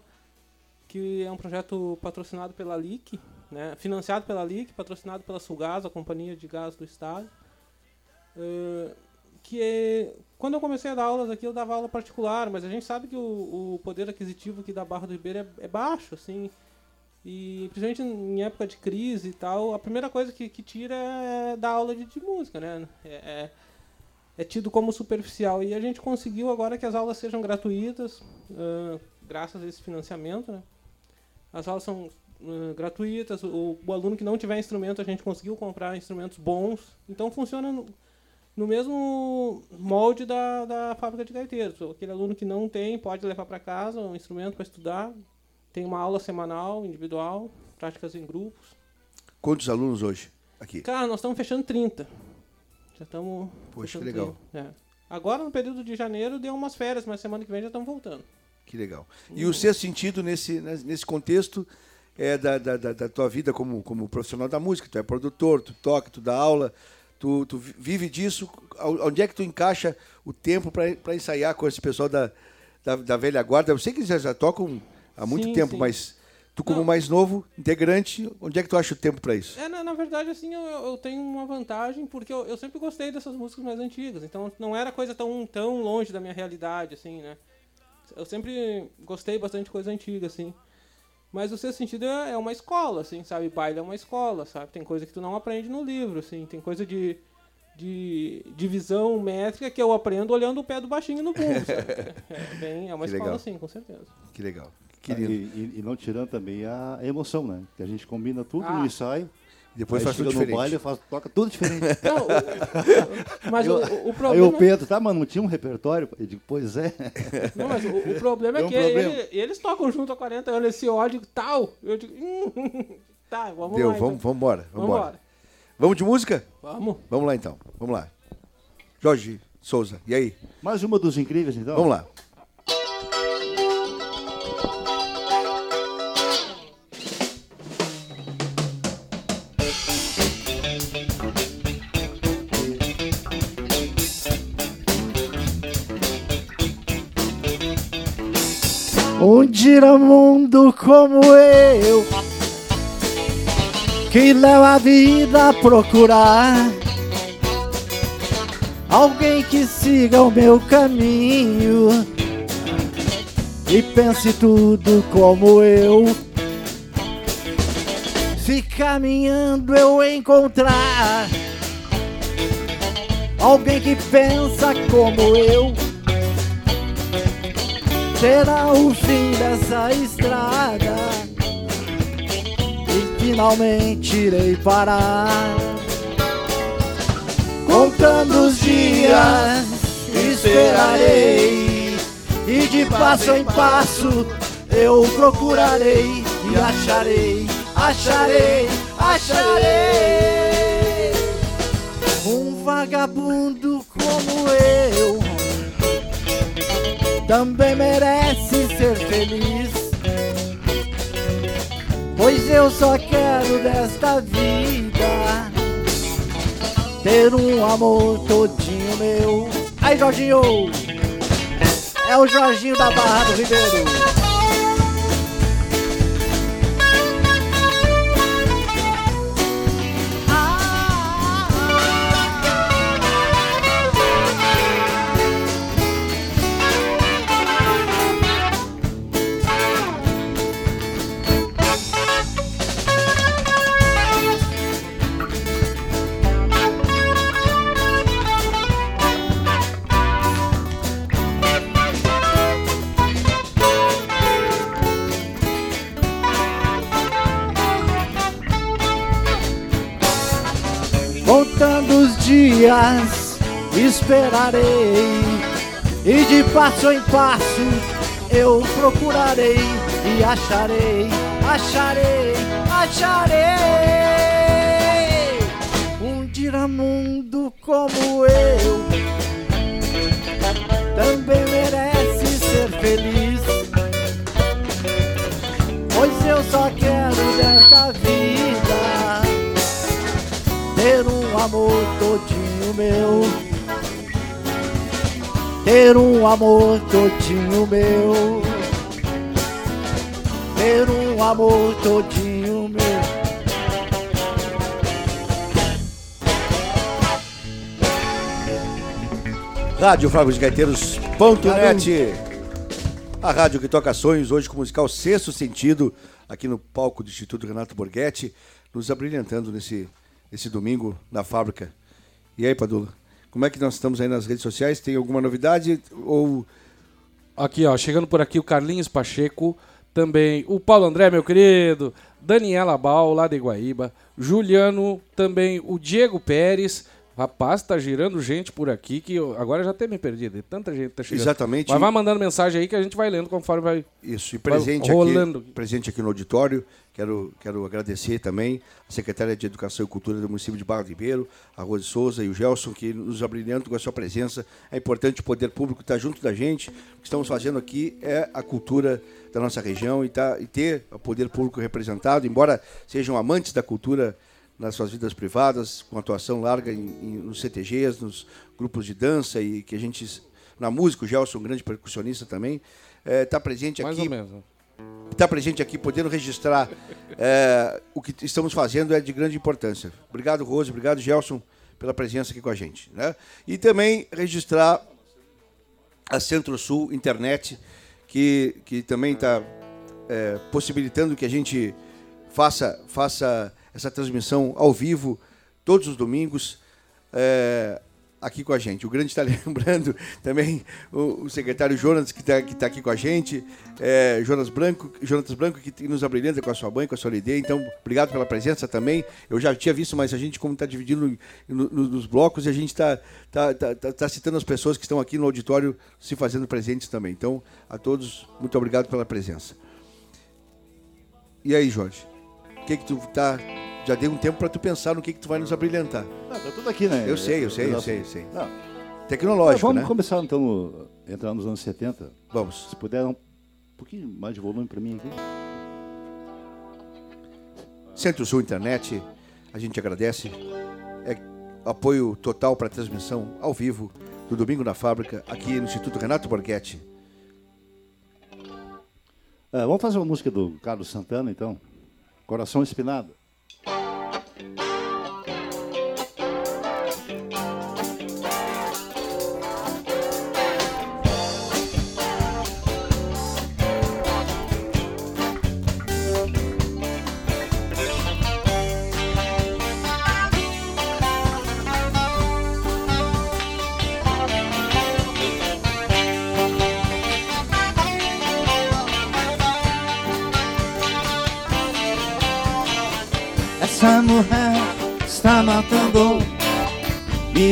que é um projeto patrocinado pela LIC, né, financiado pela LIC, patrocinado pela Sulgás, a companhia de gás do estado. Uh, que quando eu comecei a dar aulas aqui, eu dava aula particular, mas a gente sabe que o, o poder aquisitivo aqui da Barra do Ribeiro é, é, baixo, assim, e principalmente em época de crise e tal, a primeira coisa que, que tira é dar aula de, de música, né? É, é, é, tido como superficial. E a gente conseguiu agora que as aulas sejam gratuitas, uh, graças a esse financiamento, né? As aulas são uh, gratuitas, o, o, aluno que não tiver instrumento, a gente conseguiu comprar instrumentos bons. Então funciona no, no mesmo molde da, da fábrica de gaiteiros. Aquele aluno que não tem pode levar para casa um instrumento para estudar. Tem uma aula semanal, individual, práticas em grupos.
Quantos alunos hoje aqui?
Cara, nós estamos fechando 30. Já estamos.
Poxa, que legal.
É. Agora, no período de janeiro, deu umas férias, mas semana que vem já estamos voltando.
Que legal. E o seu sentido nesse, nesse contexto é da, da, da, tua vida como, como profissional da música? Tu é produtor, tu toca, tu dá aula, tu, tu vive disso. Onde é que tu encaixa o tempo para ensaiar com esse pessoal da, da, da, velha guarda? Eu sei que eles já, tocam há muito sim, tempo, sim. mas tu como Não. mais novo, integrante, onde é que tu acha o tempo para isso?
É, na, na, verdade, assim, eu, eu, tenho uma vantagem porque eu, eu, sempre gostei dessas músicas mais antigas. Então não era coisa tão, tão longe da minha realidade, assim, né? Eu sempre gostei bastante de coisa antiga, assim. Mas o sexto sentido é, é uma escola, assim, sabe? Baile é uma escola, sabe? Tem coisa que tu não aprende no livro, assim. Tem coisa de, de divisão métrica que eu aprendo olhando o pé do baixinho no bumbo, sabe? É, bem, é uma que escola, legal. sim, com certeza.
Que legal.
Que ah, e, e, e, não tirando também a emoção, né? Que a gente combina tudo ah. no ensaio.
Depois aí faz tudo diferente.
no baile, faz, toca tudo diferente.
Não, mas eu, o, o, problema... Aí
o Pedro, tá, mano, não tinha um repertório? Eu digo, pois é.
Não, mas o, o problema é, é um que ele, eles tocam junto há 40 anos, esse ódio tal. Eu digo, hum, tá, vamos
Deu,
lá.
Vamos,
então.
vamos embora, vamos embora. Vamos de música?
Vamos.
Vamos lá então, vamos lá. Jorge Souza, e aí?
Mais uma dos incríveis, então?
Vamos lá.
Um giramundo como eu. Que leva a vida a procurar? Alguém que siga o meu caminho E pense tudo como eu. Se caminhando eu encontrar Alguém que pensa como eu será o fim dessa estrada. E finalmente irei parar. Contando os dias, esperarei. E de passo em passo eu procurarei e acharei, acharei, acharei. Um vagabundo como eu também merece ser feliz. Pois eu só quero desta vida ter um amor todinho meu. Aí, Jorginho! É o Jorginho da Barra do Ribeiro. Dias esperarei. E de passo em passo eu procurarei e acharei, acharei, acharei. Um diramundo como eu também merece ser feliz, pois eu só quero desta vida ter um amor todinho meu ter um amor todinho meu. Ter um amor todinho meu.
Rádio Fragos Gaiteiros.net A rádio que toca sonhos, hoje com o musical Sexto Sentido, aqui no palco do Instituto Renato Borghetti, nos abrilhantando nesse, nesse domingo na fábrica. E aí, Padula, como é que nós estamos aí nas redes sociais? Tem alguma novidade ou...
Aqui, ó, chegando por aqui o Carlinhos Pacheco, também o Paulo André, meu querido, Daniela Bal, lá de Guaíba, Juliano, também o Diego Pérez. Rapaz, tá girando gente por aqui que eu, agora já até me perdi, de tanta gente tá chegando.
Exatamente.
Mas vai mandando mensagem aí que a gente vai lendo conforme vai.
Isso, e presente
Vai rolando.
aqui, presente aqui no auditório, quero, quero agradecer também a secretária de Educação e Cultura do município de Barra Ribeiro, a Rose Souza e o Gelson, que nos abrilhantam com a sua presença. É importante o poder público estar junto da gente. O que estamos fazendo aqui é a cultura da nossa região e, tá, e ter o poder público representado, embora sejam amantes da cultura nas suas vidas privadas, com atuação larga em, em- nos CTGs, nos grupos de dança e que a gente, na música, o Gelson, um grande percussionista também, está presente
Mais
aqui
ou menos.
Está presente aqui, podendo registrar é, o que estamos fazendo é de grande importância. Obrigado, Rose, obrigado, Gelson, pela presença aqui com a gente. Né? E também registrar a Centro-Sul Internet, que, que também está é, possibilitando que a gente faça, faça essa transmissão ao vivo todos os domingos. é, aqui com a gente. O Grande está lembrando também o, o secretário Jonas, que está tá aqui com a gente, é, Jonas Branco, Jonas Branco, que nos abrilhanta com a sua mãe, com a sua ideia. Então, obrigado pela presença também. Eu já tinha visto, mas a gente, como está dividindo no- no- nos blocos, a gente está tá, tá, tá- tá citando as pessoas que estão aqui no auditório se fazendo presentes também. Então, a todos, muito obrigado pela presença. E aí, Jorge? O que que tu tá... Já dei um tempo para tu pensar no que que tu vai nos abrilhantar.
Ah, tá tudo aqui, né?
Eu sei, eu sei, eu sei, eu sei.
Não,
Tecnológico,
vamos
né?
começar então, no, entrar nos anos 70.
Vamos.
Se puder, um pouquinho mais de volume para mim aqui.
Centro-Sul Internet, a gente agradece. É apoio total para a transmissão ao vivo do Domingo na Fábrica, aqui no Instituto Renato Borghetti.
Ah, vamos fazer uma música do Carlos Santana, então. Coração Espinado.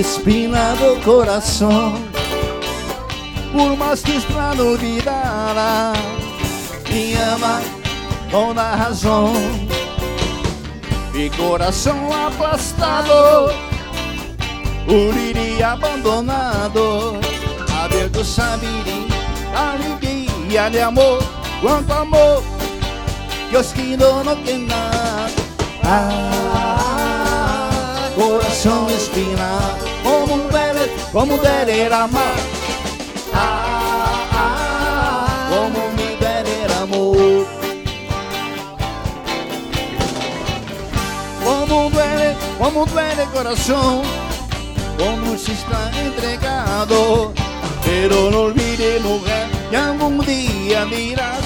Espina do coração. Por mais que para olvidar, me ama com a razão. Mi coração aplastado, por ir abandonado. Aberto saberia, alegria de amor, quanto amor, que os que não tem nada. Ah, coração espinado, como deve, como deve amar. Ah, ah, como me deve amor. Como duele, como duele corazón, como se está entregado. Pero no olvide mujer, que algún día dirás,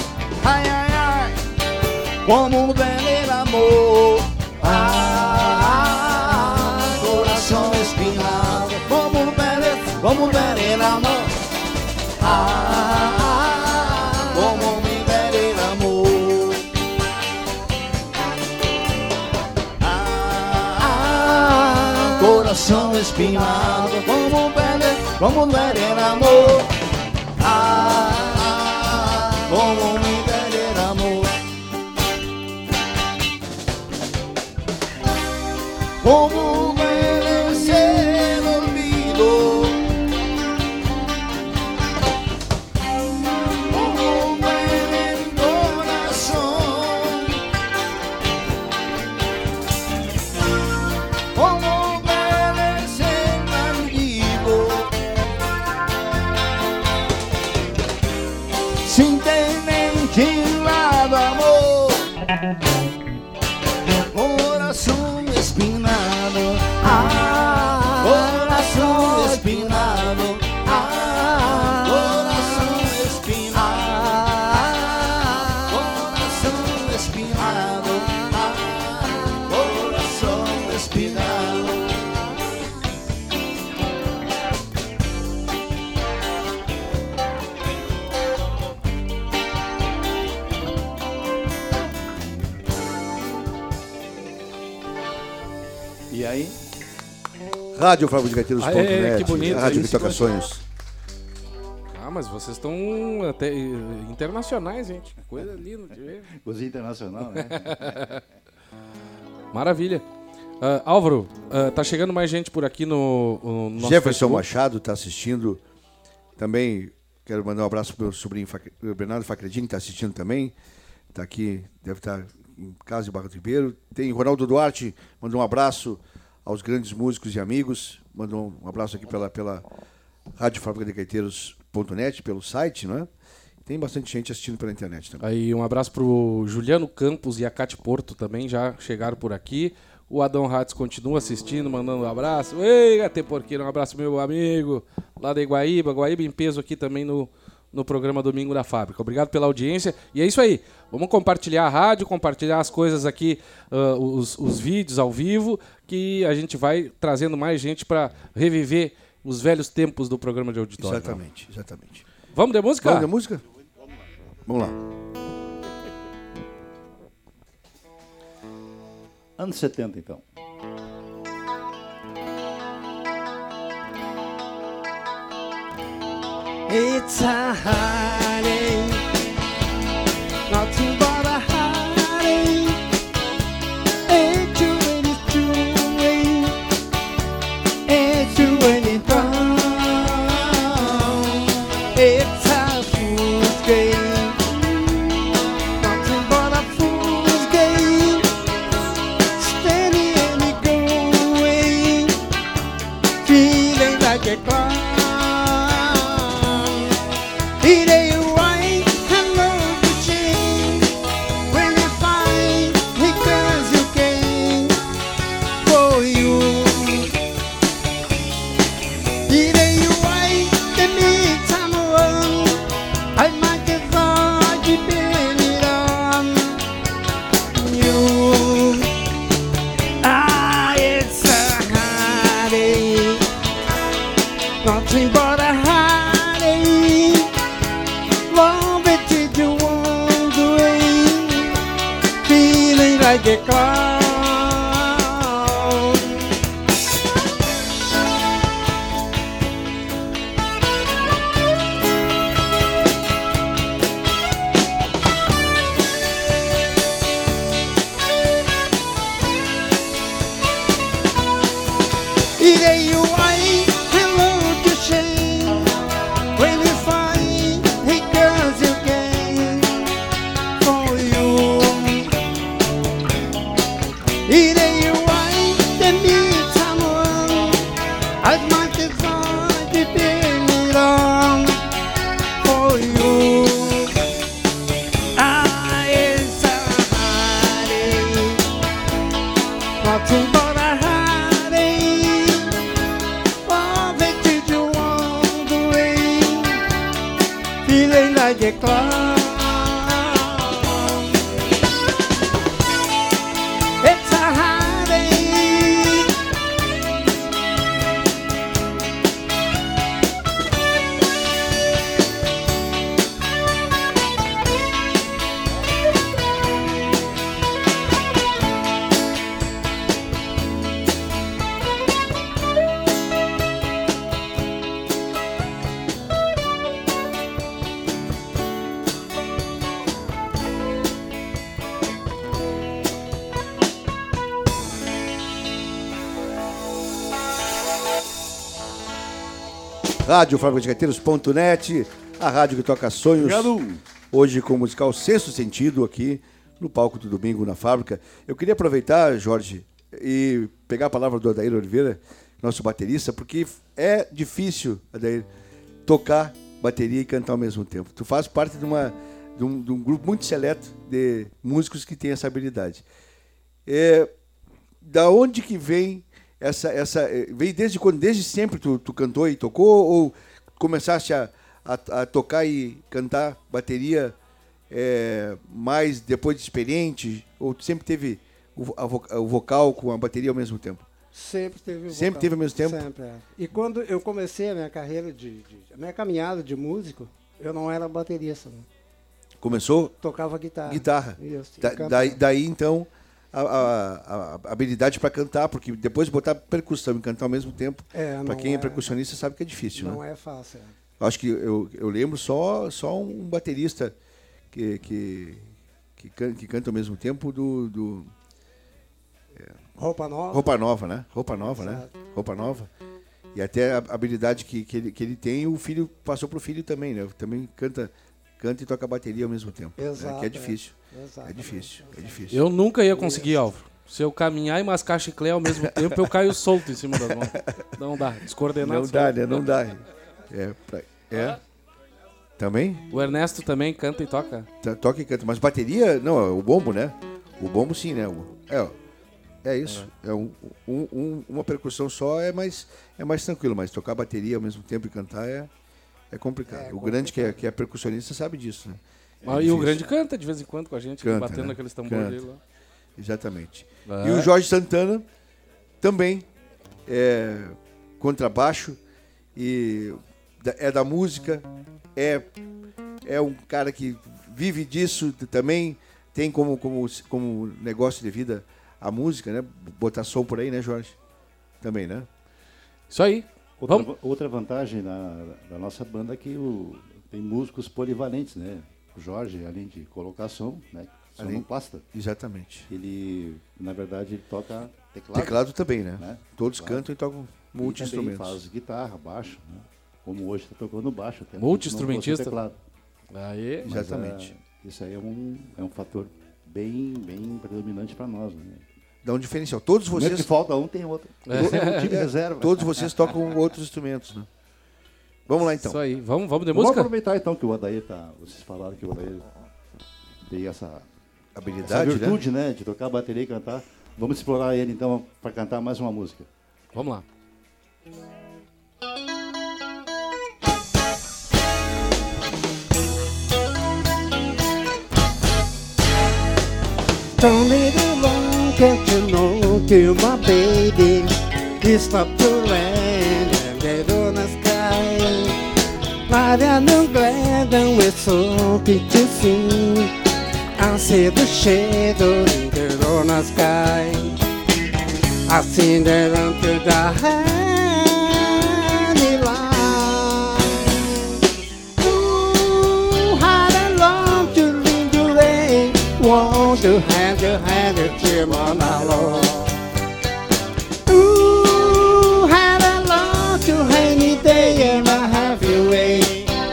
ay, ay, ay, como duele el amor. Ah, como duele el amor. Ah, como me duele el amor. Ah, coração espinado, como duele, como duele el amor. Ah, como me duele el amor. Como
Rádio Flávio de Gaiteiros.net.
Aê, que bonito,
a rádio que
isso,
toca sonhos.
Ah, mas vocês estão até eh, internacionais, gente. Coisa linda de ver.
cozinha internacional, né?
Maravilha. Ah, Álvaro, ah, tá chegando mais gente por aqui no, no nosso
Jefferson
Facebook.
Machado está assistindo. Também quero mandar um abraço pro meu sobrinho Fac- Bernardo Facredini, que está assistindo também. Está aqui, deve estar em casa de Barra do Ribeiro. Tem Ronaldo Duarte, mandou um abraço aos grandes músicos e amigos. Mandou um abraço aqui pela, pela Rádio Fábrica de Gaiteiros.net, pelo site, não é? Tem bastante gente assistindo pela internet também.
Aí um abraço pro Juliano Campos e a Cate Porto também já chegaram por aqui. O Adão Ratz continua assistindo, mandando um abraço. Ei, até porque um abraço meu amigo lá da Iguaíba, Guaíba em peso aqui também no, no programa Domingo da Fábrica. Obrigado pela audiência. E é isso aí. Vamos compartilhar a rádio, compartilhar as coisas aqui, ah, os, os vídeos ao vivo, que a gente vai trazendo mais gente para reviver os velhos tempos do programa de auditório.
Exatamente, exatamente.
Vamos de música?
Vamos da música? Vamos lá.
Anos 70, então.
It's a heartache, Talking about a heartache. Oh, you. Feeling like a cloud.
Rádio a rádio que toca sonhos.
Obrigado.
Hoje com o musical Sexto Sentido aqui no palco do domingo na fábrica. Eu queria aproveitar, Jorge, e pegar a palavra do Adair Oliveira, nosso baterista, porque é difícil, Adair, tocar bateria e cantar ao mesmo tempo. Tu faz parte de, uma, de, um, de um grupo muito seleto de músicos que tem essa habilidade. É, da onde que vem essa essa eh, veio desde quando desde sempre tu, tu cantou e tocou ou começaste a, a, a tocar e cantar bateria eh, mais depois de experiente ou tu sempre teve o, a o vocal com a bateria ao mesmo tempo
Sempre teve o
Sempre
vocal.
teve ao mesmo tempo?
Sempre, é. E quando eu comecei a minha carreira de, de- a minha caminhada de músico, eu não era baterista, não.
começou
tocava guitarra.
guitarra
Isso,
Da- daí, daí então a, a- a habilidade para cantar, porque depois botar percussão e cantar ao mesmo tempo,
É,
para quem é
é-
percussionista sabe que é difícil,
Não
né?
é fácil. é.
Acho que eu, eu lembro só, só um baterista que, que, que, can- que canta ao mesmo tempo do, do
Roupa nova.
Roupa Nova, né? Roupa Nova, né?
Exato.
Roupa Nova. E até a habilidade que, que, ele, que ele tem, o filho passou pro filho também, né? Também canta, canta e toca bateria ao mesmo tempo. né?
Exato,
Que é
é.
É difícil, é difícil.
Eu nunca ia conseguir, Álvaro. Se eu caminhar e mascar chiclete ao mesmo tempo, eu caio solto em cima das mãos. Não dá. Descoordenado.
Não dá, né? Não dá. É, pra- é. Também?
O Ernesto também canta e toca.
Tá- Toca e canta. Mas bateria, não, é o bombo, né? O bombo sim, né? É, é isso. É, um, um- um- uma percussão só é mais, é mais tranquilo, mas tocar bateria ao mesmo tempo e cantar é, é complicado. o grande que é, que é percussionista sabe disso, né? É
Mas e o grande canta de vez em quando com a gente,
Canta,
batendo
né?
aqueles tambores dele lá.
Exatamente. E o Jorge Santana também é contrabaixo e é da música, é, é um cara que vive disso também, tem como, como, como negócio de vida a música, né? Botar som por aí, né, Jorge? Também, né?
Isso aí.
Outra, outra vantagem da, da nossa banda é que o, tem músicos polivalentes, né? Jorge, além de colocação, né?
Além-
Sonoplasta,
Exatamente.
ele, na verdade, ele toca teclado.
Teclado também, né?
né?
Todos
Teclado.
cantam e tocam multi-instrumentos.
faz guitarra, baixo, né? Como hoje está tocando baixo. até
Multi-instrumentista.
teclado.
Aí.
Mas,
Exatamente.
ah, isso aí é um, é um fator bem, bem predominante para nós. Né?
Dá um diferencial. Todos
Mesmo que
vocês,
falta um, tem outro.
É.
É um time reserva.
todos vocês tocam outros instrumentos, né? Vamos lá então.
Isso aí. Vamos, vamos de
Vamos
música?
aproveitar então que o Adair tá. Vocês falaram que o Adair tem essa, essa
Habilidade, né?
virtude, né? De tocar bateria e cantar. Vamos explorar ele então para cantar mais uma música.
Vamos lá.
Don't need alone, can't you know, to my baby It's up to land Light and the glad and we're so big to see I see the shadow in the on the sky I see that until the honey line Ooh, how I long to leave the rain Want to have your hand and cheer on my Lord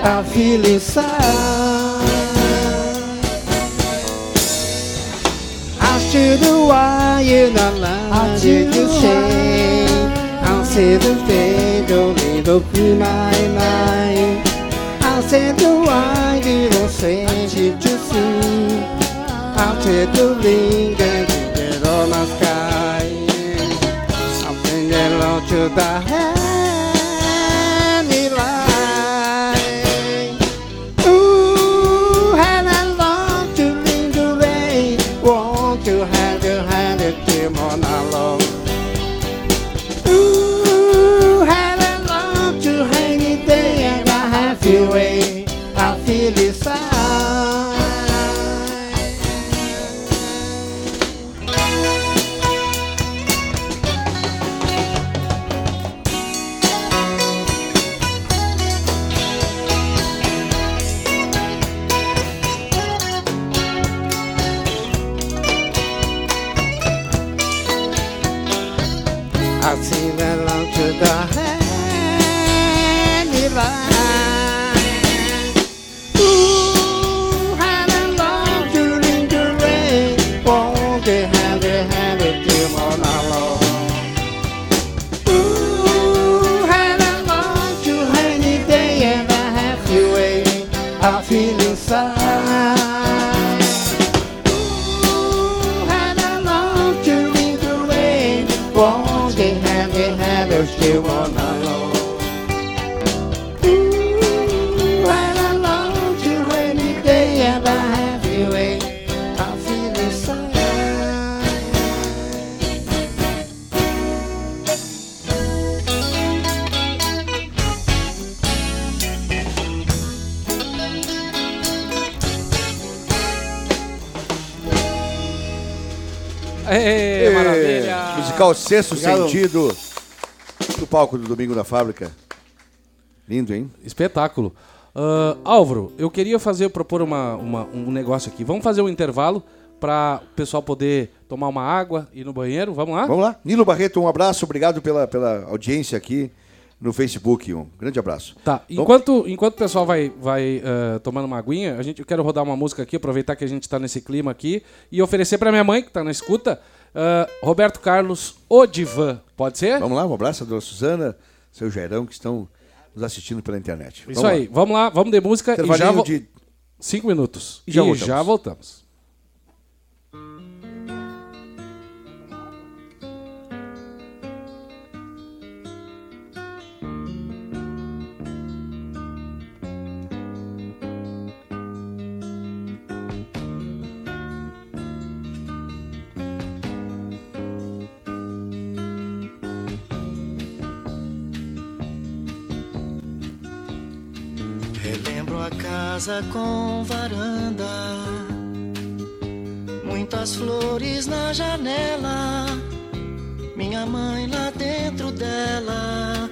I feel inside I should have why you not Did you say I'll say the day don't to be my mind I'll say the why you don't say you see I'll take the ring and get on the sky Something that long to the handy
maravilha!
Musical Sexto
Obrigado.
Sentido. Do palco do Domingo da Fábrica. Lindo, hein?
Espetáculo. Ah, Álvaro, eu queria fazer, propor uma, uma- um negócio aqui. Vamos fazer um intervalo para o pessoal poder tomar uma água, ir no banheiro. Vamos lá?
Vamos lá. Nilo Barreto, um abraço. Obrigado pela, pela audiência aqui no Facebook. Um grande abraço.
Tá,
Vamos-
enquanto, enquanto o pessoal vai, vai ah, tomando uma aguinha, a gente, eu quero rodar uma música aqui, aproveitar que a gente tá nesse clima aqui e oferecer para minha mãe, que tá na escuta, ah, Roberto Carlos, O Divan. Pode ser?
Vamos lá, um abraço a dona Suzana, seu Jairão, que estão nos assistindo pela internet.
Isso
Vamos
aí, vamos lá, vamos de música e já
de
Cinco minutos.
E já
e
voltamos.
já voltamos.
Casa com varanda, muitas flores na janela. Minha mãe lá dentro dela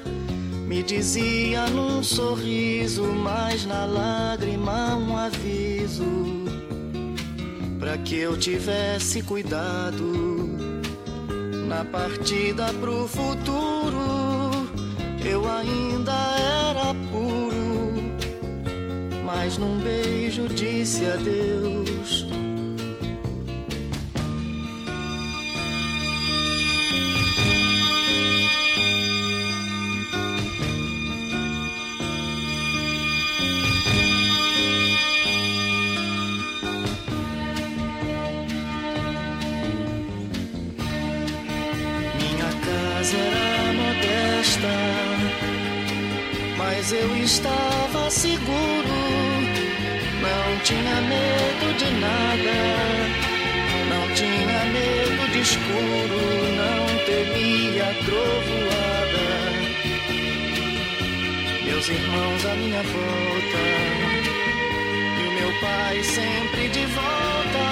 me dizia num sorriso, mas na lágrima um aviso para que eu tivesse cuidado na partida pro futuro. Eu ainda era mas num beijo disse adeus. Eu estava seguro. Tinha medo de nada, não tinha medo de escuro, não temia trovoada. Meus irmãos à minha volta, e o meu pai sempre de volta,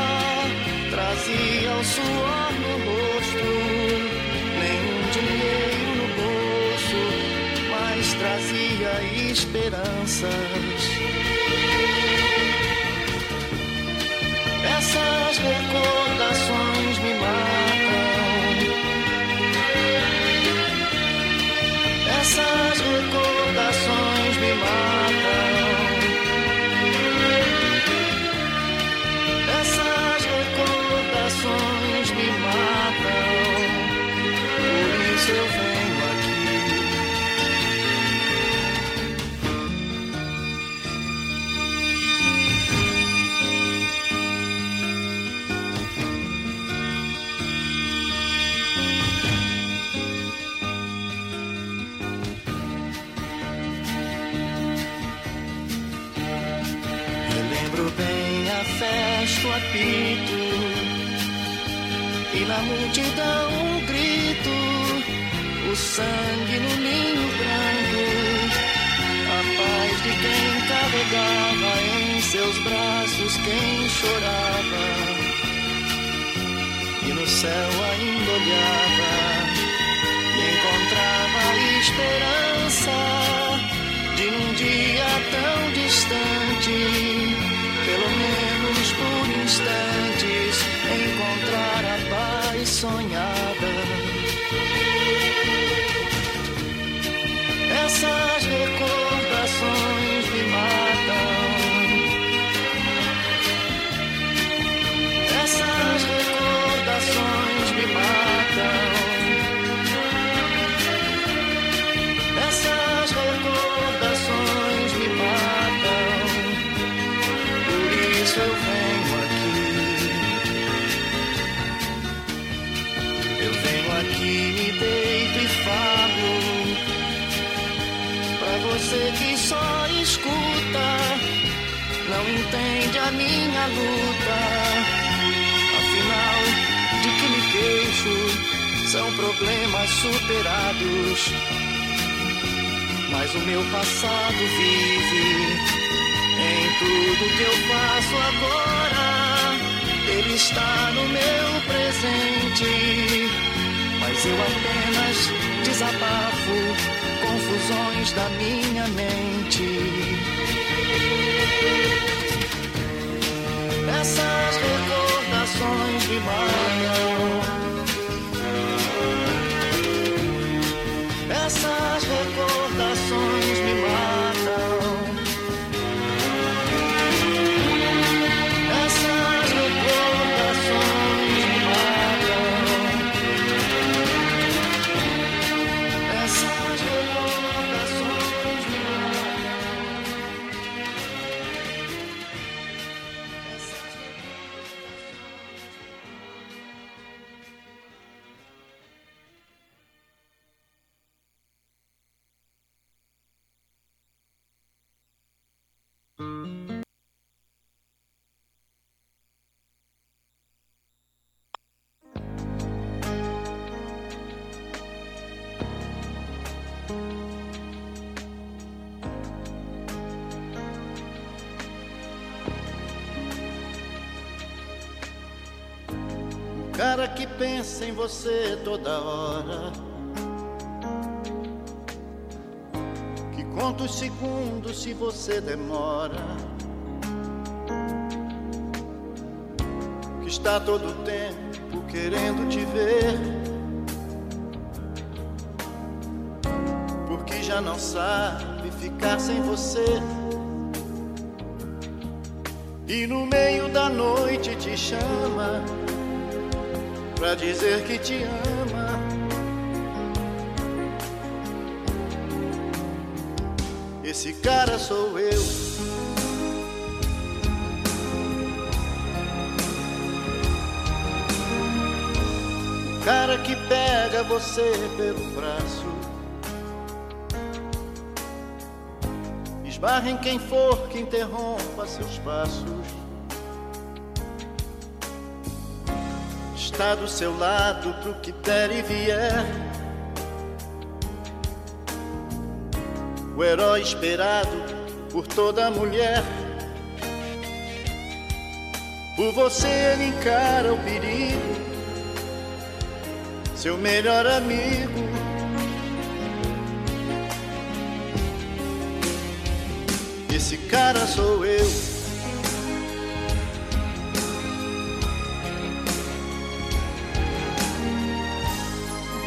trazia o suor no rosto, nenhum dinheiro no bolso, mas trazia esperanças. Essas recordações apito E na multidão um grito O sangue no ninho branco A paz de quem carregava em seus braços quem chorava. E no céu ainda olhava E encontrava esperança de num dia tão distante, pelo menos por instantes, encontrar a paz sonhada. A minha luta. Afinal, de que me queixo? São problemas superados mas o meu passado vive em tudo que eu faço agora.
ele está no meu presente. Mas eu apenas desabafo confusões da minha mente. Essas recordações me matam. Essas recordações toda hora. Que conta os segundos se você demora. Que está todo o tempo querendo te ver. Porque já não sabe ficar sem você. E no meio da noite te chama pra dizer que te ama. Esse cara sou eu. O cara que pega você pelo braço. Esbarra em quem for que interrompa seus passos. Está do seu lado pro que der e vier. O herói esperado por toda mulher. Por você ele encara o perigo, seu melhor amigo. Esse cara sou eu.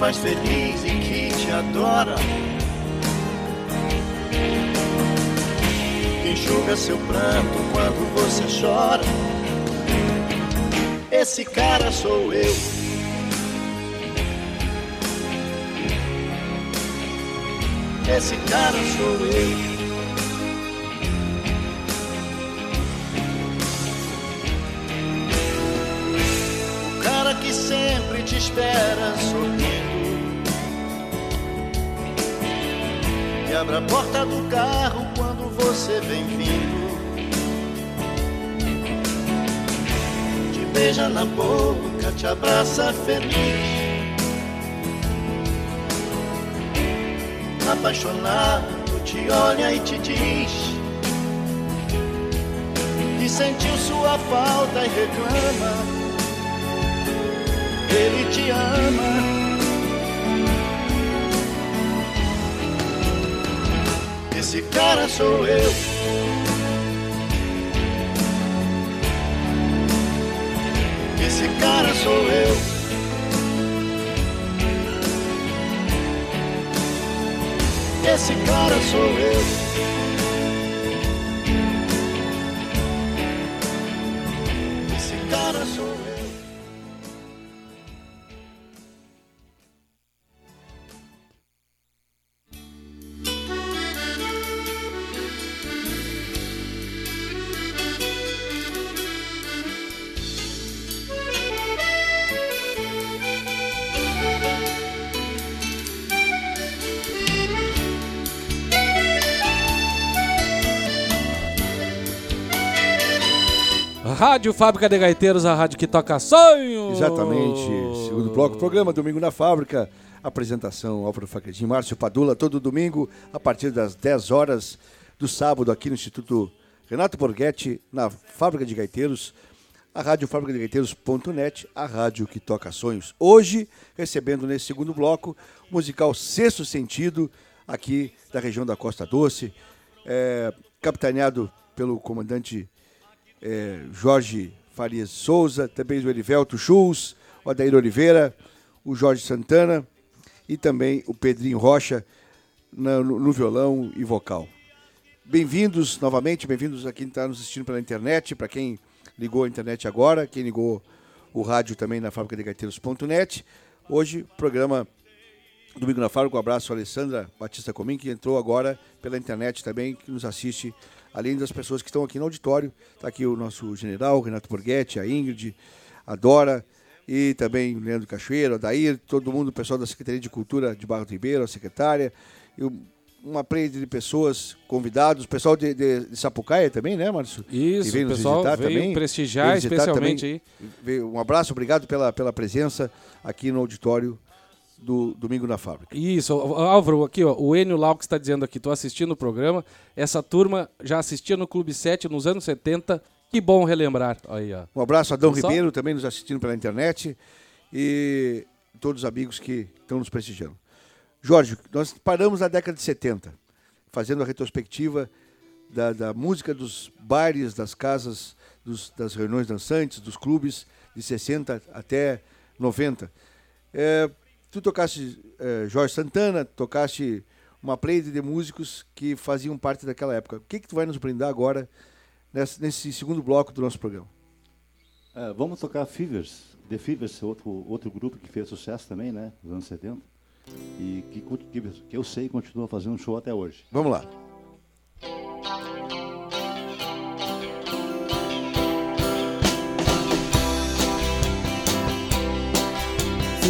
Faz feliz e que te adora. Que enxuga seu pranto quando você chora. Esse cara sou eu. Esse cara sou eu. O cara que sempre te espera sorrindo. Abre a porta do carro quando você vem vindo. Te beija na boca, te abraça feliz. Apaixonado, te olha e te diz que sentiu sua falta e reclama ele te ama. Esse cara sou eu. Esse cara sou eu. Esse cara sou eu.
Rádio Fábrica de Gaiteiros, a rádio que toca sonhos.
Exatamente. Segundo bloco, programa Domingo na Fábrica. Apresentação Álvaro Facredinho, Márcio Padula, todo domingo, a partir das 10 horas do sábado, aqui no Instituto Renato Borghetti, na Fábrica de Gaiteiros, a rádio fábrica de gaiteiros.net, a rádio que toca sonhos. Hoje, recebendo nesse segundo bloco, o musical Sexto Sentido, aqui da região da Costa Doce, é, capitaneado pelo comandante é, Jorge Farias Souza, também o Erivelto Schulz, o Adair Oliveira, o Jorge Santana e também o Pedrinho Rocha no, no violão e vocal. Bem-vindos novamente, bem-vindos a quem está nos assistindo pela internet, para quem ligou a internet agora, quem ligou o rádio também na fábrica de gaiteiros.net. Hoje, programa Domingo na Fábrica, um abraço a Alessandra Batista Comim, que entrou agora pela internet também, que nos assiste, além das pessoas que estão aqui no auditório. Está aqui o nosso general, Renato Borghetti, a Ingrid, a Dora, e também o Leandro Cachoeiro, a Dair, todo mundo, o pessoal da Secretaria de Cultura de Barro Ribeiro, a secretária, e uma playa de pessoas convidados, o pessoal de, de, de Sapucaia também, né, Márcio?
Isso, o pessoal veio
também.
prestigiar especialmente
também. Veio- Um abraço, obrigado pela, pela presença aqui no auditório do Domingo na Fábrica.
Isso, Álvaro, aqui, ó, o Enio Lau que está dizendo aqui, tô assistindo o programa. Essa turma já assistia no Clube 7 nos anos 70. Que bom relembrar. Aí, ó.
Um abraço a Adão
só?
Ribeiro, também nos assistindo pela internet. E todos os amigos que estão nos prestigiando. Jorge, nós paramos na década de 70, fazendo a retrospectiva da, da música dos bailes, das casas, dos- das reuniões dançantes, dos clubes, de 60 até 90. É, tu tocaste é, Jorge Santana, tocaste uma play de músicos que faziam parte daquela época. O que, que tu vai nos brindar agora nesse, nesse segundo bloco do nosso programa?
É, vamos tocar Fevers. The Fevers, outro, outro grupo que fez sucesso também, né? Nos anos 70. E que, que eu sei continua fazendo show até hoje.
Vamos lá.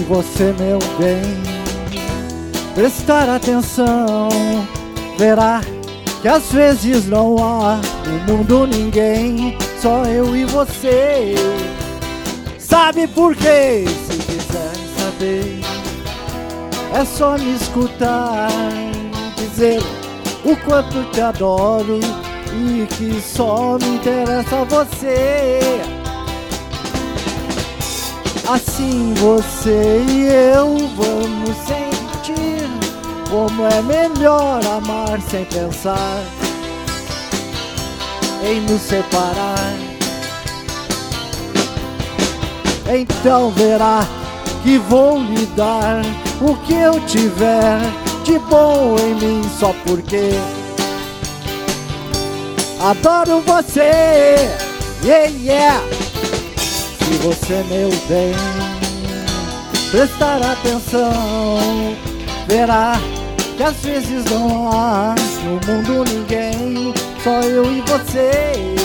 Se você, meu bem, prestar atenção, verá que às vezes não há no mundo ninguém, só eu e você. Sabe por quê? Se quiser saber, é só me escutar, dizer o quanto te adoro e que só me interessa você. Assim você e eu vamos sentir como é melhor amar sem pensar em nos separar. Então verá que vou lhe dar o que eu tiver de bom em mim só porque adoro você. Yeah, yeah. Se você, meu bem, prestar atenção, verá que às vezes não há no mundo ninguém, só eu e você.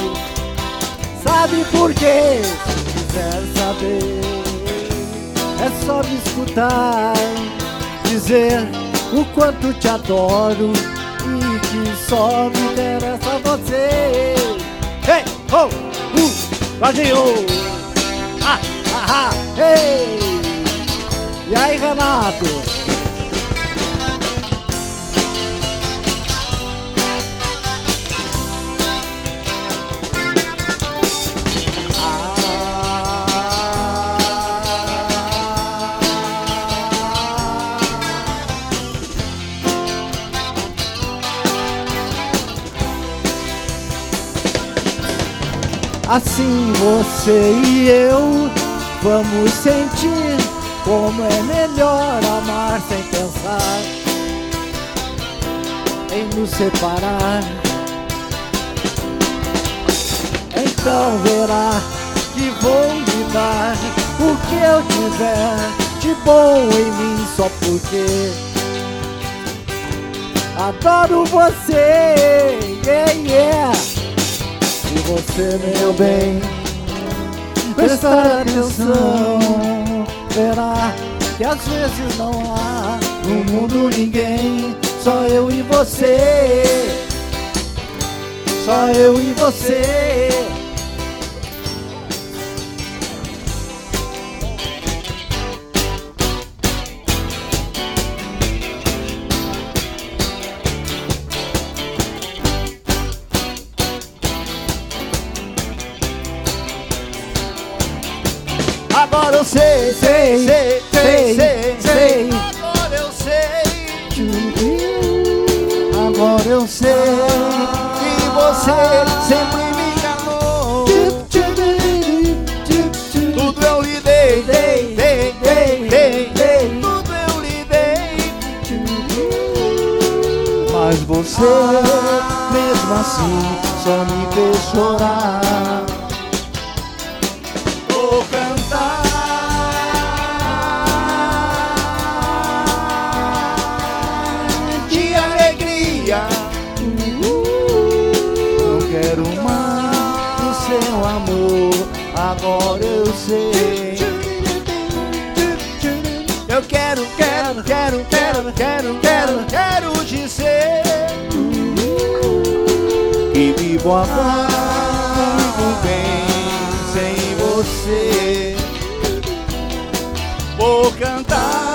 Sabe por quê? Se quiser saber, é só me escutar, dizer o quanto te adoro e que só me interessa você. Hey, oh, uh, Jorginho! Ah, ah, ah, ei! E aí, Renato? Assim você e eu Vamos sentir como é melhor amar sem pensar em nos separar. Então verá que vou lhe dar o que eu tiver de bom em mim só porque adoro você. Yeah, yeah. E você, meu bem, prestar atenção, verá que às vezes não há no mundo ninguém, só eu e você. Só eu e você.
Sei que você sempre me enganou. Tudo eu lhe. Tudo eu lhe. Mas você, mesmo assim, só me fez chorar. Agora eu quero, quero, quero, quero, quero, quero, quero dizer que vivo muito bem sem você. Vou cantar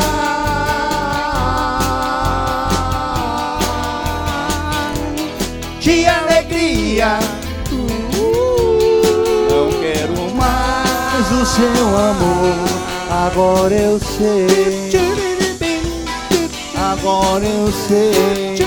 seu amor. Agora eu sei. Agora eu sei.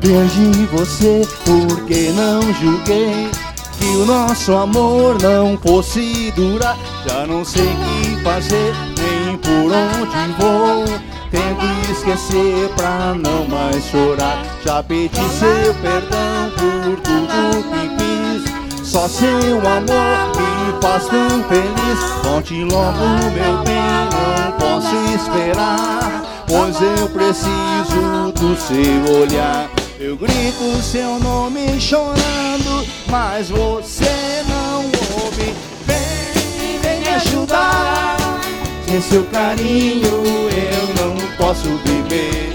Perdi você porque não julguei que o nosso amor não fosse durar. Já não sei o que fazer, nem por onde vou. Tento esquecer pra não mais chorar. Já pedi seu perdão por tudo que fiz. Só seu amor me faz tão feliz. Conte logo, meu bem, não posso esperar. Pois eu preciso do seu olhar. Eu grito seu nome chorando, mas você não ouve. Vem, vem me ajudar. Sem seu carinho eu não posso viver.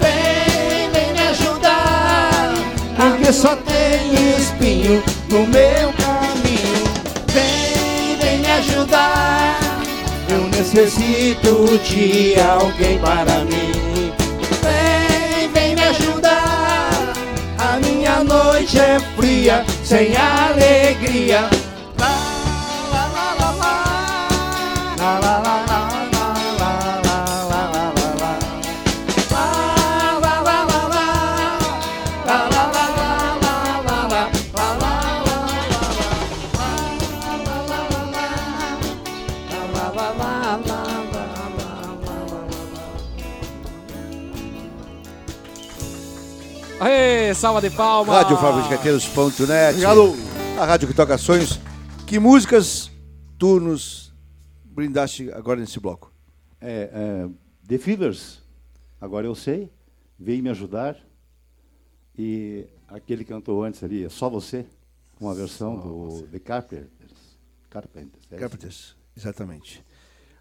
Vem, vem me ajudar. Porque só tem espinho no meu caminho. Vem, vem me ajudar. Eu necessito de alguém para mim. Vem, vem me ajudar. A minha noite é fria, sem alegria.
Salva de palmas.
Rádio Fábricateiros.net.
Obrigado.
A rádio que toca sonhos. Que músicas tu nos brindaste agora nesse bloco?
É, é, The Feeders, agora eu sei, veio me ajudar. E aquele que cantou antes ali, é Só Você, uma versão do The Carpenters. Carpenters, é?
Carpenters, exatamente.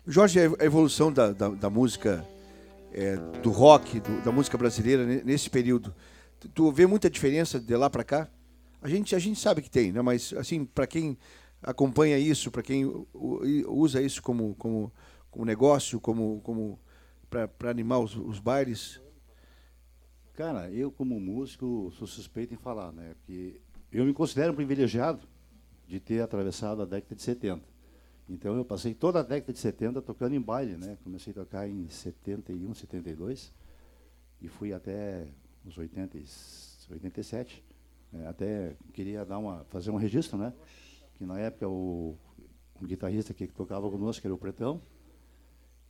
Jorge, a evolução da, da, da música, é, do rock, do- da música brasileira ne- nesse período, tu, vê muita diferença de lá para cá? A gente, a gente sabe que tem, né? mas assim, para quem acompanha isso, para quem usa isso como, como, como negócio, como, como para animar os, os bailes,
Cara, eu como músico sou suspeito em falar, né? Porque eu me considero privilegiado de ter atravessado a década de 70. Então eu passei toda a década de 70 tocando em baile, né? Comecei a tocar em 71, 72.
e fui até os 80, e 87. É, até queria dar uma, fazer um registro, né? Que na época o, um guitarrista que tocava conosco, que era o Pretão,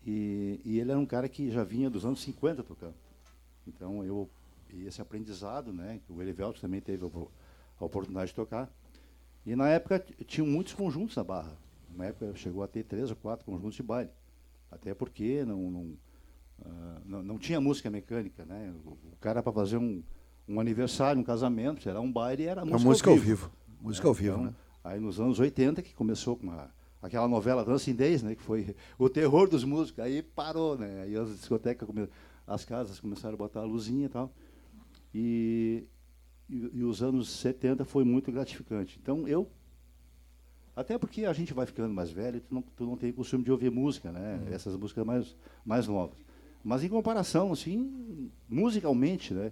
e, e ele era um cara que já vinha dos anos 50 tocando. Então eu e esse aprendizado, né, o Elivelto também teve a, oportunidade de tocar. E na época tinham muitos conjuntos na Barra. Na época chegou a ter três ou quatro conjuntos de baile. Até porque não, não, ah, não, não tinha música mecânica, né? O, o cara para fazer um, um aniversário, um casamento, era um baile, era música,
música ao vivo. Música ao vivo, né?
Aí nos anos 80 que começou com a, aquela novela Dancing Days, né, que foi o terror dos músicos. Aí parou, né? Aí as discotecas, as casas começaram a botar a luzinha e tal. E, e, e os anos 70 foi muito gratificante. Então eu até porque a gente vai ficando mais velho, tu não, tu não tem costume de ouvir música, né? Essas músicas mais, mais novas. Mas em comparação, assim, musicalmente, né?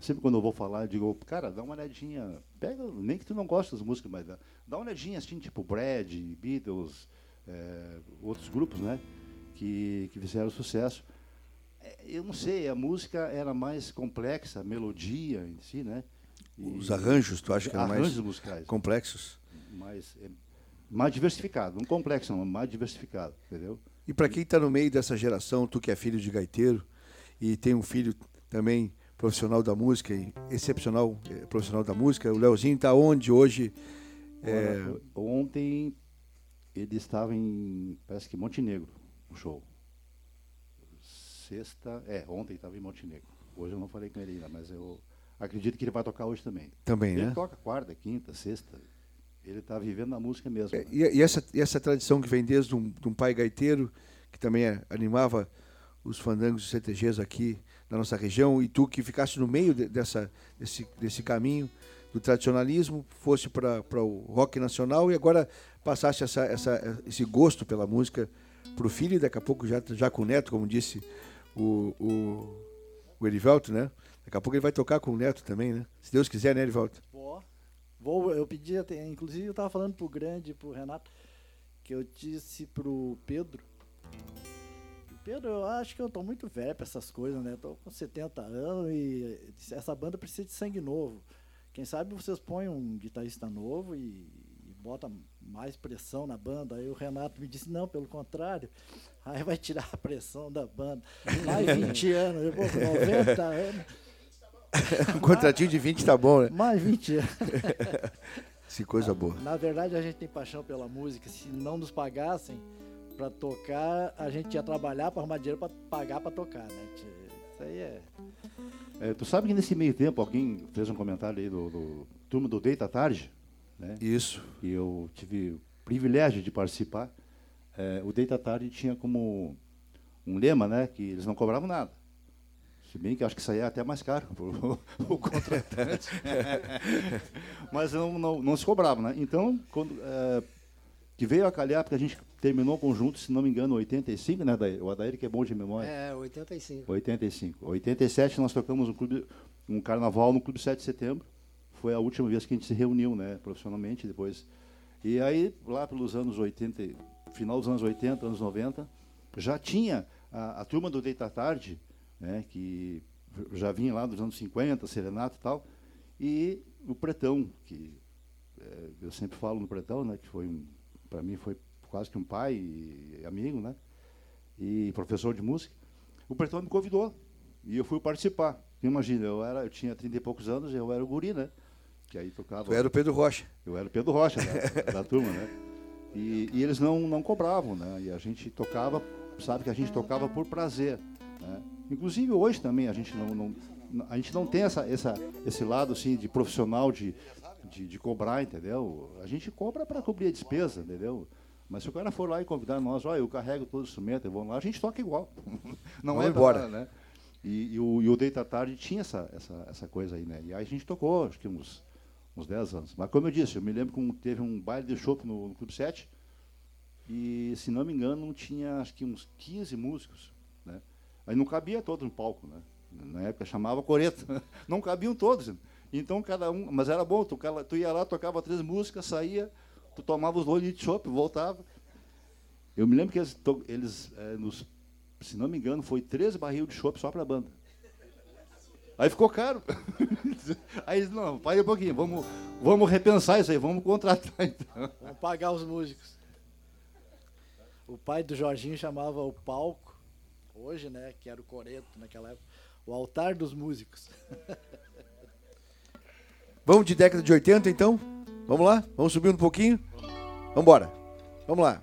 Sempre quando eu vou falar, eu digo, cara, dá uma olhadinha, pega, nem que tu não goste das músicas, mas dá, dá uma olhadinha, assim, tipo Brad, Beatles, eh, outros grupos, né? Que, que fizeram sucesso. É, Eu não sei, a música era mais complexa, a melodia em si, né? E-
Os arranjos, tu acha que eram mais
musicais
complexos?
mais, é, mais diversificado. Não complexo, não, mais diversificado, entendeu?
E para quem está no meio dessa geração, tu que é filho de gaiteiro e tem um filho também profissional da música, excepcional eh, profissional da música, o Leozinho está onde hoje? É,
o- ontem ele estava em, parece que Montenegro, um show. Sexta, é, ontem estava em Montenegro. Hoje eu não falei com ele ainda, mas eu acredito que ele vai tocar hoje também.
Também,
ele
né?
toca quarta, quinta, sexta. Ele está vivendo a música mesmo. né?
E, e essa, e essa tradição que vem desde um, de um pai gaiteiro, que também eh, animava os fandangos e CTGs aqui na nossa região, e tu que ficaste no meio de- dessa, desse, desse caminho do tradicionalismo, fosse para o rock nacional e agora passaste essa, essa, esse gosto pela música para o filho e daqui a pouco já, já com o neto, como disse o, o, o Erivelto, né? Daqui a pouco ele vai tocar com o neto também, né? Se Deus quiser, né, Erivelto?
Vou. Eu pedi, até- inclusive eu estava falando pro Grande pro Renato, que eu disse pro Pedro. Pedro, eu acho que eu tô muito velho pra essas coisas, né? Tô com 70 anos e essa banda precisa de sangue novo. Quem sabe vocês põem um guitarrista novo e, e bota mais pressão na banda. Aí o Renato me disse, não, pelo contrário, aí vai tirar a pressão da banda. Mais 20 anos, eu vou com 90 anos.
um contratinho de 20 tá bom, né?
Mais 20 anos.
Se coisa boa.
Na verdade, a gente tem paixão pela música. Se não nos pagassem pra tocar, a gente ia trabalhar para arrumar dinheiro para pagar para tocar, né? Isso aí é.
É, tu sabe que nesse meio tempo alguém fez um comentário aí do, do turma do Deita Tarde, né?
Isso.
E eu tive o privilégio de participar. É, o Deita Tarde tinha como um lema, né, que eles não cobravam nada. Se bem que acho que saía até mais caro pro o contratante. Mas não, não, não se cobrava, né? Então, quando é, que veio a calhar, porque a gente terminou o conjunto, se não me engano, em 85, né, Adair? O Adair que é bom de memória.
É, 85.
85. 87 nós tocamos um, clube, um carnaval no Clube 7 de Setembro. Foi a última vez que a gente se reuniu, né, profissionalmente, depois. E aí, lá pelos anos 80, final dos anos 80, anos 90, já tinha a, a turma do Deita Tarde, né, que já vinha lá dos anos 50, Serenato e tal, e o Pretão, que eh, eu sempre falo no Pretão, né, que foi um, para mim foi quase que um pai e amigo, né, e professor de música. O Pretão me convidou e eu fui participar. Imagina, eu era, eu tinha 30 e poucos anos, eu era o guri, né? Que aí tocava.
Tu era o Pedro Rocha.
Eu era o Pedro Rocha da, da turma, né? E, e eles não, não cobravam, né? E a gente tocava, sabe que a gente tocava por prazer, né? Inclusive hoje também a gente não, não a gente não tem essa, essa, esse lado assim de profissional de, de, de cobrar, entendeu? A gente cobra para cobrir a despesa, entendeu? Mas se o cara for lá e convidar nós, olha, eu carrego todo o instrumento, eu vou lá, a gente toca igual. Não
Vamos
é
embora.
né? E, e o, e o Deita à Tarde tinha essa, essa, essa coisa aí, né? E aí a gente tocou, acho que uns, uns 10 anos. Mas como eu disse, eu me lembro que teve um baile de chopp no, no Clube 7, e se não me engano, tinha acho que uns 15 músicos? Aí não cabia todos no palco, né? Na época chamava coreta, não cabiam todos. Então cada um, mas era bom, tu, tu ia lá, tocava três músicas, saía, tu tomava os litros de chopp, voltava. Eu me lembro que eles, eles eh, nos, se não me engano, foi três barril de chopp só para a banda.
Aí ficou caro. Aí, não, para um pouquinho, vamos, vamos repensar isso aí, vamos contratar então.
Vamos pagar os músicos. O pai do Jorginho chamava o palco, hoje, né, que era o coreto naquela época, o altar dos músicos.
Vamos de década de 80 então? Vamos lá? Vamos subir um pouquinho? Vamos embora. Vamos lá.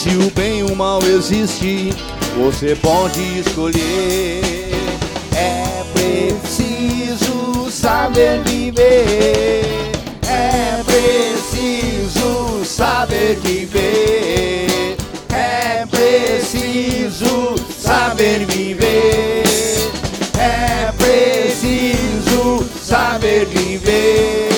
Se o bem e o mal existe, você pode escolher. É preciso saber viver. É preciso saber viver. É preciso saber viver. É preciso saber viver.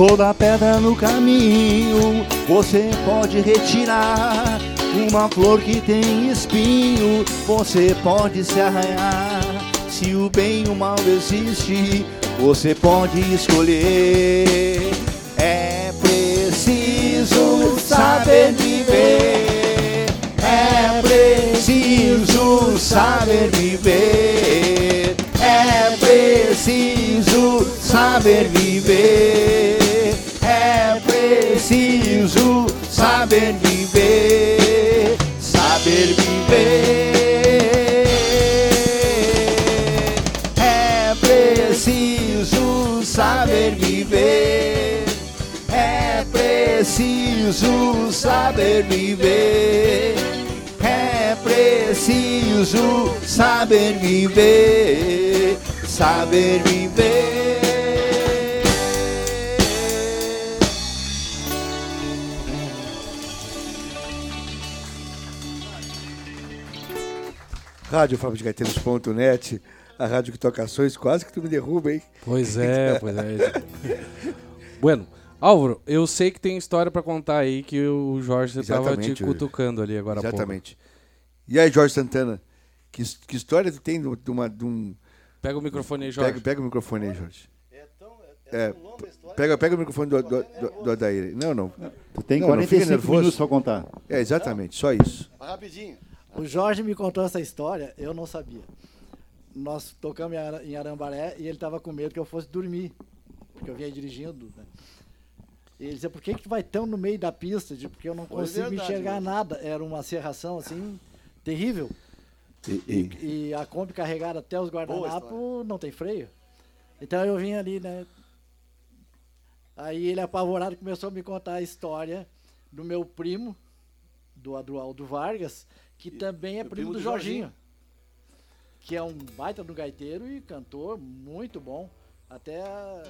Toda pedra no caminho você pode retirar. Uma flor que tem espinho você pode se arranhar. Se o bem e o mal existe, você pode escolher. É preciso saber viver. É preciso saber viver. É preciso saber viver. Preciso saber viver. Saber viver. É preciso saber viver. É preciso saber viver. É preciso saber viver. Saber viver.
Rádio Gaiteiros.net, a rádio que toca ações, quase que tu me derruba, hein?
Pois é, pois é. bueno, Álvaro, eu sei que tem história pra contar aí que o Jorge estava te cutucando ali agora.
Exatamente. E aí, Jorge Santana, que, que história tu tem de, uma, de um...
Pega o microfone aí, Jorge.
Pega, pega o microfone aí, Jorge. É, pega, pega o microfone do, do, do, do Adair. Não, não.
Tu tem
Não, não fica
45
nervoso.
minutos pra contar.
É, exatamente, só isso.
Rapidinho.
O Jorge me contou essa história, eu não sabia. Nós tocamos em Ara- em Arambaré e ele estava com medo que eu fosse dormir, porque eu vinha dirigindo. Né? E ele dizia, por que, que tu vai tão no meio da pista? Porque eu não
Foi
consigo
verdade,
enxergar
né?
nada. Era uma serração assim, terrível.
E- e-
E a Kombi carregada até os guardanapos não tem freio. Então eu vim ali, né? Aí ele apavorado começou a me contar a história do meu primo, do Adroaldo Vargas, que também é primo,
primo
do
do
Jorginho,
Jorginho.
que é um baita do gaiteiro e cantor muito bom. Até ah,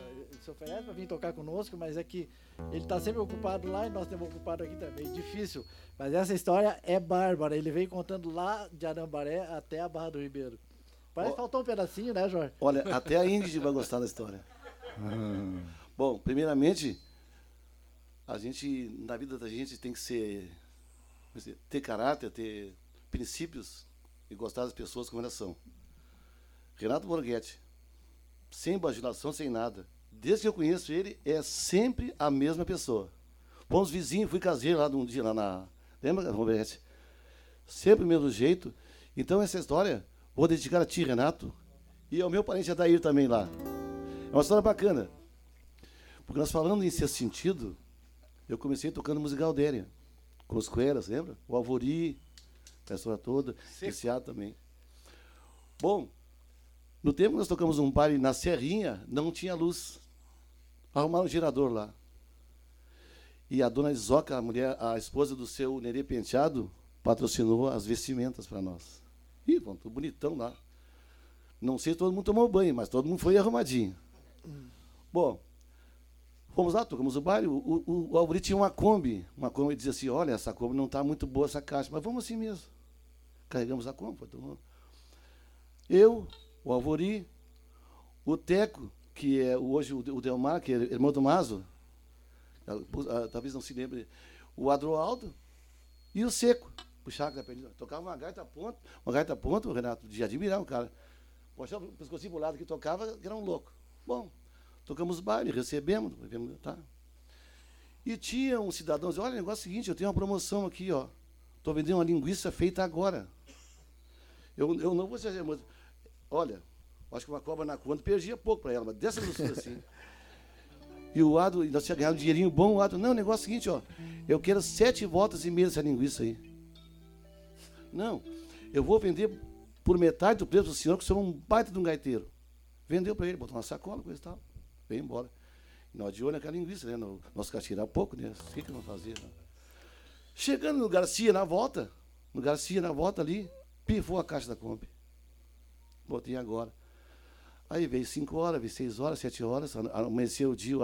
se oferece para vir tocar conosco, mas é que ele está sempre ocupado lá e nós estamos ocupados aqui também. Difícil. Mas essa história é bárbara. Ele veio contando lá de Arambaré até a Barra do Ribeiro. Parece que faltou um pedacinho, né, Jorge?
Olha, até a Ingrid vai gostar da história. Bom, primeiramente, a gente, na vida da gente, tem que ser, dizer, ter caráter, ter princípios, e gostar das pessoas como elas são. Renato Borghetti, sem bajulação, sem nada. Desde que eu conheço ele, é sempre a mesma pessoa. Fomos vizinhos, fui caseiro lá de um dia lá na. Lembra, Borghetti? Sempre o mesmo jeito. Então, essa história, vou dedicar a ti, Renato, e ao meu parente Adair também lá. É uma história bacana. Porque nós falando em ser sentido, eu comecei tocando música Galdéria, com os Coeras, lembra? O Alvori, a história toda, esse A também. Bom, no tempo que nós tocamos um baile na Serrinha, não tinha luz. Arrumaram um gerador lá. E a dona Isoca, a mulher, a esposa do seu Nerê Penteado, patrocinou as vestimentas para nós. Ih, bom, tudo bonitão lá. Não sei se todo mundo tomou banho, mas todo mundo foi arrumadinho. Bom, fomos lá, tocamos o baile. O, o, o tinha uma Kombi. Uma Kombi dizia assim: Olha, essa Kombi não está muito boa, essa caixa, mas vamos assim mesmo. Carregamos a tomando. Eu, o Alvori, o Teco, que é hoje o Delmar, que é irmão do Mazo, ah, talvez não se lembre, o Adroaldo e o Seco, o Chacra Tocava uma gaita ponto, uma gaita ponto, Renato, de admirar um cara. Puxava o pescocinho pro lado que tocava, que era um louco. Bom, tocamos baile, recebemos, tá? E tinha um cidadão, dizia, olha, o negócio é o seguinte, eu tenho uma promoção aqui, ó. Estou vendendo uma linguiça feita agora. Eu, eu não vou ser, mas, olha, acho que uma cobra na conta perdia pouco para ela, mas dessa doçura assim. E o Ado, nós tinha ganhado um dinheirinho bom, o Ado, não, o negócio é o seguinte, ó, eu quero sete voltas e meia dessa linguiça aí. Não, eu vou vender por metade do preço do senhor, que o senhor é um baita de um gaiteiro. Vendeu para ele, botou uma sacola, coisa e tal, veio embora. E nós de olho naquela linguiça, né? No, nosso castigar pouco, né? O que, que nós? Né? Chegando no Garcia, na volta, no Garcia, na volta ali, pifou a caixa da Kombi. Botei agora. Aí veio 5 horas, veio 6 horas, 7 horas, amanheceu o dia.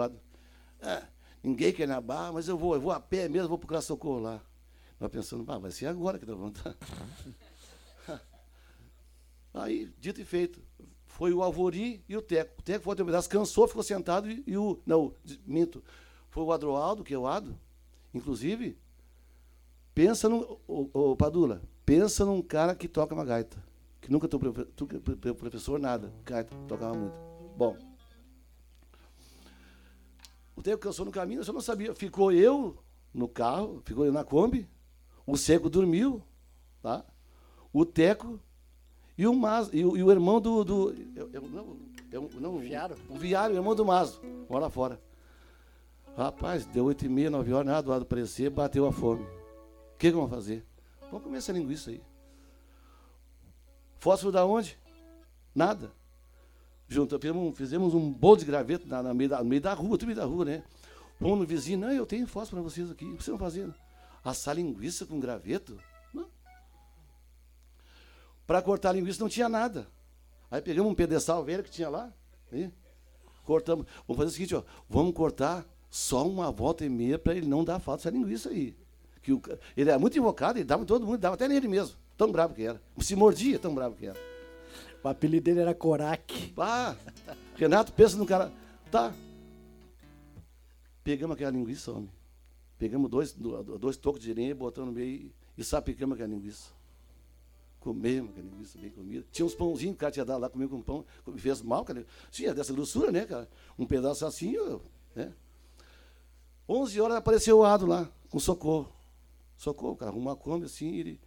Ah, ninguém quer ir na barra, mas eu vou, eu vou a pé mesmo, vou procurar socorro lá. Nós pensando, ah, vai ser agora que nós estar. Aí, dito e feito, foi o Alvori e o Teco. O Teco foi pedaço, cansou, ficou sentado e, e, o. Não, minto. Foi o Adroaldo, que é o Ado. Inclusive, pensa no. O Padula, pensa num cara que toca uma gaita que nunca teu professor nada, gaita, tocava muito. Bom, o tempo cansou no caminho, eu só não sabia. Ficou eu no carro, ficou eu na Kombi, o Seco dormiu, tá? o Teco e o, Mas, e o, e o irmão do. do eu, eu, não, eu, não, o Viário? O Viário, o irmão do Mazo, mora fora. Rapaz, deu oito e meia, nove horas, nada do lado aparecer, bateu a fome. O que, que vamos fazer? Vamos comer essa linguiça aí. Fósforo da onde? Nada. Junto, fizemos um bolo de graveto na, na meio da, no meio da rua, tudo meio da rua, né? Pão no vizinho, não, eu tenho fósforo para vocês aqui. O que vocês estão fazendo? Assar linguiça com graveto? Para cortar linguiça não tinha nada. Aí pegamos um pedestal velho que tinha lá, e cortamos. Vamos fazer o seguinte, ó, vamos cortar só uma volta e meia para ele não dar falta essa linguiça aí. Que o, ele é muito invocado, ele dava em todo mundo, dava até nele mesmo. Tão bravo que era. Se mordia, tão bravo que era.
O apelido dele era Corac.
Ah, Renato, pensa no cara. Tá. Pegamos aquela linguiça, homem. Pegamos dois, dois tocos de lenha, botamos no meio e sapicamos aquela linguiça. Comemos aquela linguiça bem comida. Tinha uns pãozinhos que o cara tinha dado lá, comeu com pão, fez mal, cara. Tinha dessa grossura, né, cara? Um pedaço assim, né? 11 horas apareceu o Ado lá, com socorro. Socorro, cara, arrumou a Kombi assim, ele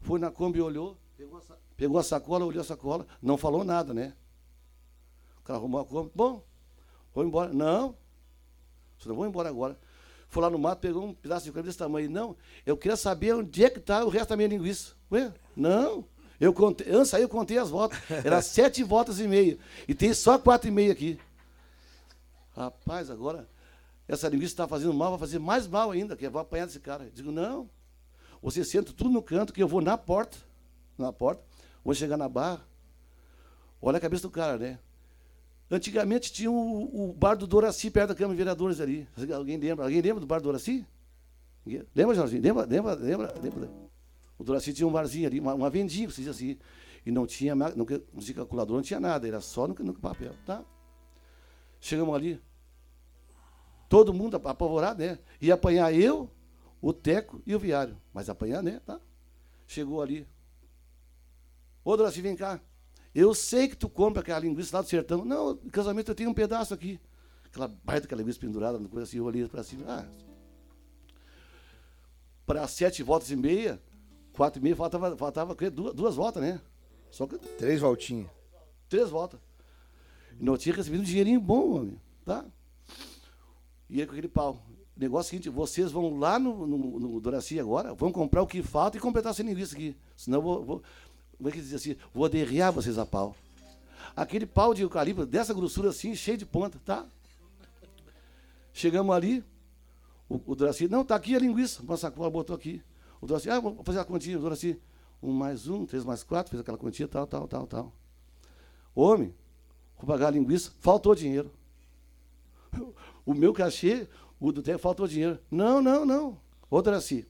foi na Kombi, olhou, pegou a, pegou a sacola, olhou a sacola, não falou nada, né? O cara arrumou a Kombi, bom, vou embora. Não, você não vou embora agora. Foi lá no mato, pegou um pedaço de carne desse tamanho. Não, eu queria saber onde é que está o resto da minha linguiça. Ué, não. Eu contei, antes aí eu contei as voltas. Era sete voltas e meia. E tem só quatro e meia aqui. Rapaz, agora, essa linguiça está fazendo mal, vai fazer mais mal ainda, que eu vou apanhar desse cara. Eu digo, não. Você senta tudo no canto, que eu vou na porta, na porta, vou chegar na barra. Olha a cabeça do cara, né? Antigamente tinha o, o bar do Doraci perto da Câmara de Vereadores ali. Alguém lembra? Alguém lembra do bar do Doraci? Lembra, Jorginho? Lembra, lembra, lembra, lembra? O Doraci tinha um barzinho ali, uma, uma vendinha, diz assim. E não tinha, não, não tinha calculador, não tinha nada, era só no, no papel, tá? Chegamos ali, todo mundo apavorado, né? Ia apanhar eu, o Teco e o Viário. Mas apanhar, né? Tá? Chegou ali. Ô, Doraci, vem cá. Eu sei que tu compra aquela linguiça lá do sertão. Não, no casamento eu tenho um pedaço aqui. Aquela baita aquela linguiça pendurada, uma coisa assim, eu olhei para cima. Ah, para sete voltas e meia, quatro e meia, faltava, faltava duas, duas voltas, né? Só que
Três voltinhas.
três voltas. E não tinha recebido um dinheirinho bom, homem, tá? E ele com aquele pau. O negócio é o seguinte, vocês vão lá no, no, no Doraci agora, vão comprar o que falta e completar essa linguiça aqui. Senão eu vou, vou como é que diz assim, vou derriar vocês a pau. Aquele pau de eucalipto, dessa grossura assim, cheio de ponta, tá? Chegamos ali, o, o Doraci, não, tá aqui a linguiça. Uma sacola botou aqui. O Doraci, ah, vou fazer a continha. O Doraci, um mais um, três mais quatro, fez aquela continha, tal, tal, tal, tal. Homem, vou pagar a linguiça, faltou dinheiro. O meu cachê, o do técnico, faltou dinheiro. Não, não, não. Ô, Doraci,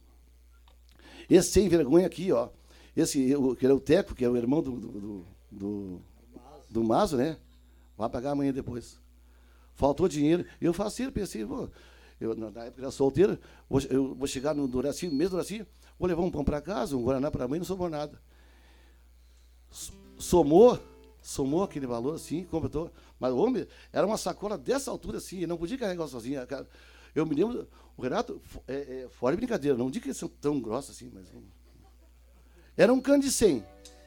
esse sem vergonha aqui, ó. Esse, o- que era o Teco, que é o irmão do, do, do, do, Mazo, né? Vai pagar amanhã depois. Faltou dinheiro. Eu faço isso, pensei, vou, eu, na época era solteiro, vou, eu vou chegar no mês do Doraci, vou levar um pão para casa, um Guaraná para mãe, não sobrou nada. Somou, somou aquele valor assim, completou. Mas o homem era uma sacola dessa altura assim, não podia carregar sozinho. Eu me lembro, o Renato, é, é, fora de brincadeira, não digo que eles são tão grossos assim, mas. Era um cano de 100.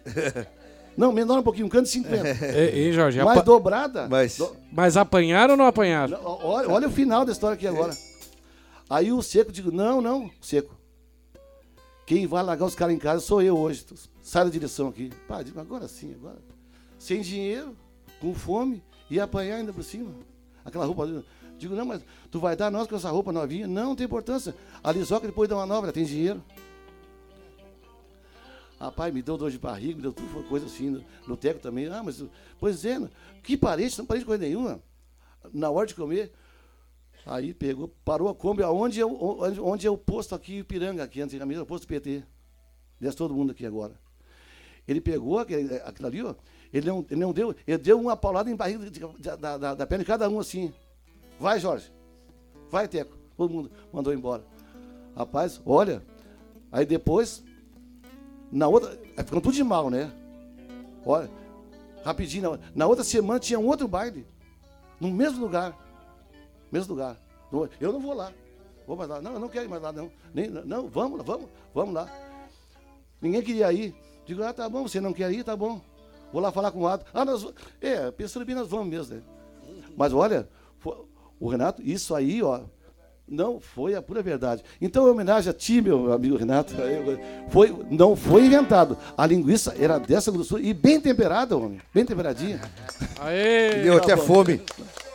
Não, menor um pouquinho, um cano de 50.
Ei, ei, Jorge,
Mais
apa-
dobrada.
Mas,
do-
Mas apanharam ou não apanharam?
olha, olha o final da história aqui agora. Aí o Seco digo, não, não, Seco. Quem vai largar os caras em casa sou eu hoje. Sai da direção aqui. Pá, digo, agora sim, agora. Sem dinheiro, com fome, e apanhar ainda por cima. Aquela roupa. Digo, não, mas tu vai dar nós com essa roupa novinha? Não, não tem importância. A Lisoca depois dá uma nova, ela tem dinheiro. Rapaz, me deu dor de barriga, me deu tudo, coisa assim, no, no teco também. Ah, mas, pois é, que parente, não parente coisa nenhuma. Na hora de comer, aí pegou, parou a Kombi, aonde é, o- onde, é o posto aqui, Ipiranga, aqui antigamente, era o posto PT. Desce todo mundo aqui agora. Ele pegou aquele, aquilo ali, ó, ele não, ele não deu, ele deu uma paulada em barriga de- da, da, da perna de cada um assim. Vai, Jorge. Vai, Teco. Todo mundo mandou embora. Rapaz, olha, aí depois, na outra, aí ficando tudo de mal, né? Olha, rapidinho, na, na outra semana tinha um outro baile, no mesmo lugar. Mesmo lugar. Eu não vou lá. Vou mais lá. Não, eu não quero ir mais lá, não. Nem, não, vamos lá, vamos, vamos lá. Ninguém queria ir. Digo, ah, tá bom, você não quer ir, tá bom. Vou lá falar com o Ato. Ah, nós. É, pensando bem, nós vamos mesmo, né? Mas olha, o Renato, isso aí, ó, não foi a pura verdade. Então, em homenagem a ti, meu amigo Renato, foi, não foi inventado. A linguiça era dessa grossura e bem temperada, homem. Bem temperadinha.
Aê!
me deu até fome.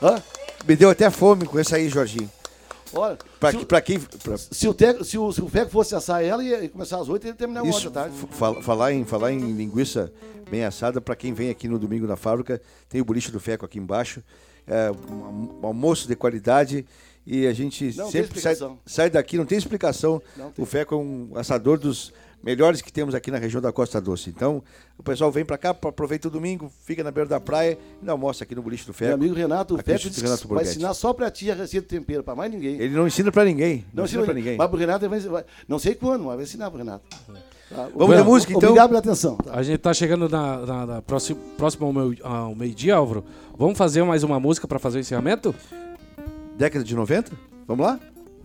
Hã?
Me deu até fome com esse aí, Jorginho.
Olha,
Pra,
se,
pra quem. pra-
se o Teco, se o, se o Feco fosse assar ela, ia começar às oito e ia terminar uma da tarde.
fala- falar, em, falar em linguiça bem assada, para quem vem aqui no domingo na fábrica, tem o boliche do Feco aqui embaixo. É um, almoço de qualidade e a gente
Não
sempre sai, sai daqui, não tem explicação.
Não tem.
O Feco é um assador dos melhores que temos aqui na região da Costa Doce. Então, o pessoal vem para cá, aproveita o domingo, fica na beira da praia e almoça aqui no boliche do Feco.
Meu amigo Renato, o que
Renato
vai ensinar só pra ti a receita de tempero, pra mais ninguém.
Ele não ensina para ninguém. Não,
Não
ensina para ninguém.
Mas pro Renato, vai, vai- não sei quando, mas vai ensinar pro Renato. Tá?
Vamos de música, então?
Obrigado pela atenção. tá?
A gente tá chegando na, na- na próximo, próximo ao, meu- ao meio-dia, Álvaro. Vamos fazer mais uma música para fazer o encerramento?
Década de 90? Vamos lá?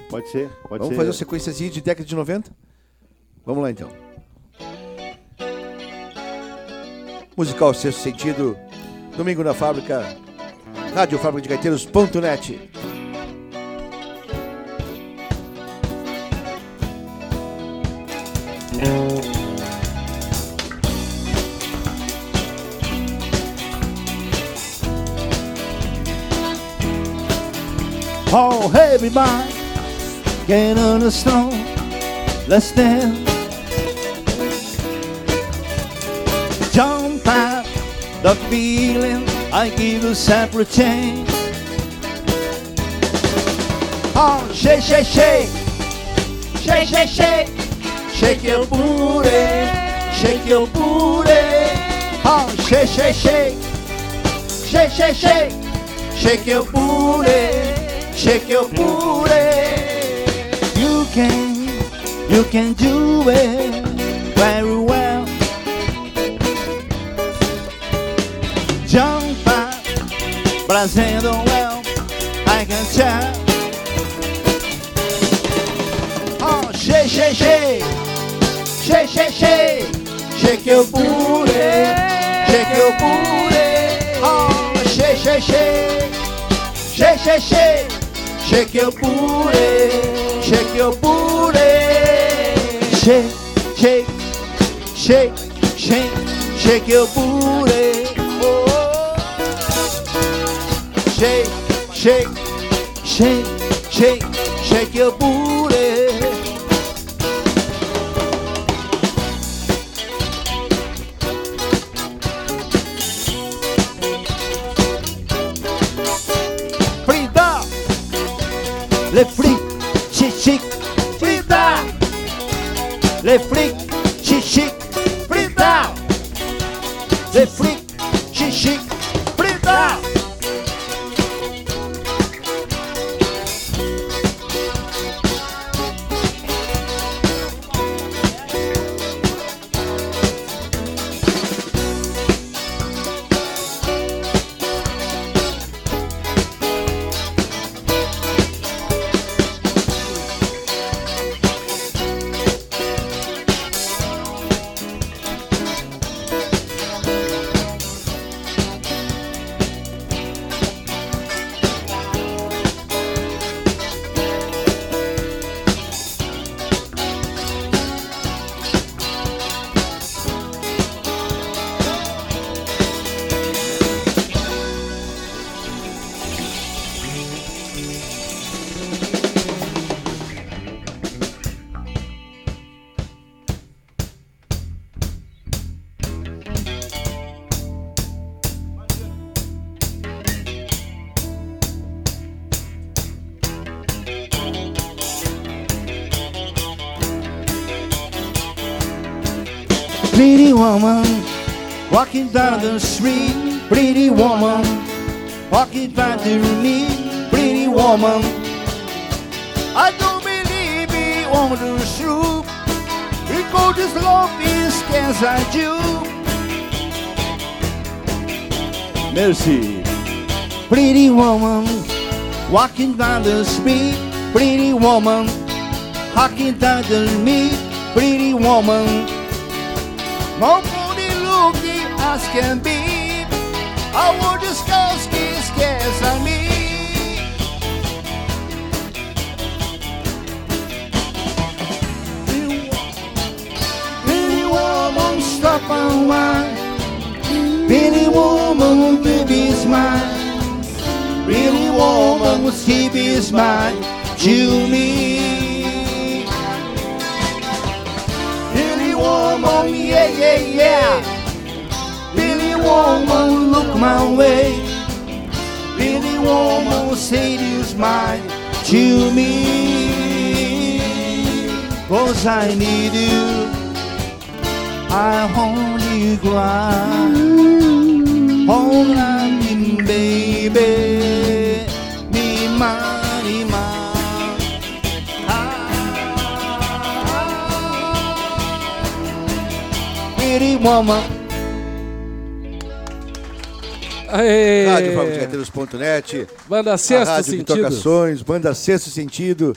Pode ser, pode
Vamos
ser.
fazer uma sequenciazinha de década de 90? Vamos lá então. Musical Sexto Sentido, domingo na fábrica, Rádio Fábrica de Gaiteiros.net.
Oh, everybody, get on the snow. Let's dance. The feeling. I give you separate change. Oh, shake, shake, shake. Shake, shake, shake. Shake your booty. Shake your booty. Oh, shake, shake, shake. Shake, shake, shake. Shake your booty, shake your booty. You can, you can do it very well.
Fazendo well, I can tell. Oh, shake, shake, shake, shake, shake, shake, shake your booty, shake your booty. Oh, shake, shake, shake, shake, shake, shake, shake your booty, shake your booty. Shake, shake, shake, shake, shake your booty. Shake, shake, shake, shake, shake your booty. Frida, les flics, chic chic, Frida, les flics, chic chic, Frida, les flics, woman, walking down the street. Pretty woman, walking down to me. Pretty woman, I don't believe it on the truth. Because this love is I do. Merci. Pretty woman, walking down the street. Pretty woman, walking down to me. Pretty woman. Looking as can be. I want the scars kiss kiss on me. Pretty woman, stop and whine. Pretty woman, baby smile. Pretty woman, keep his smile to me. Billy woman, yeah, yeah, yeah. Woman, look my way. Billy woman, oh, say this mine to me. Cause I need you. I you cry. Hold on, me, baby. Be mine, mine. Pretty woman.
Aê! Banda
a
Sexto
Rádio que toca
Sentido.
sonhos, Banda Sexto Sentido.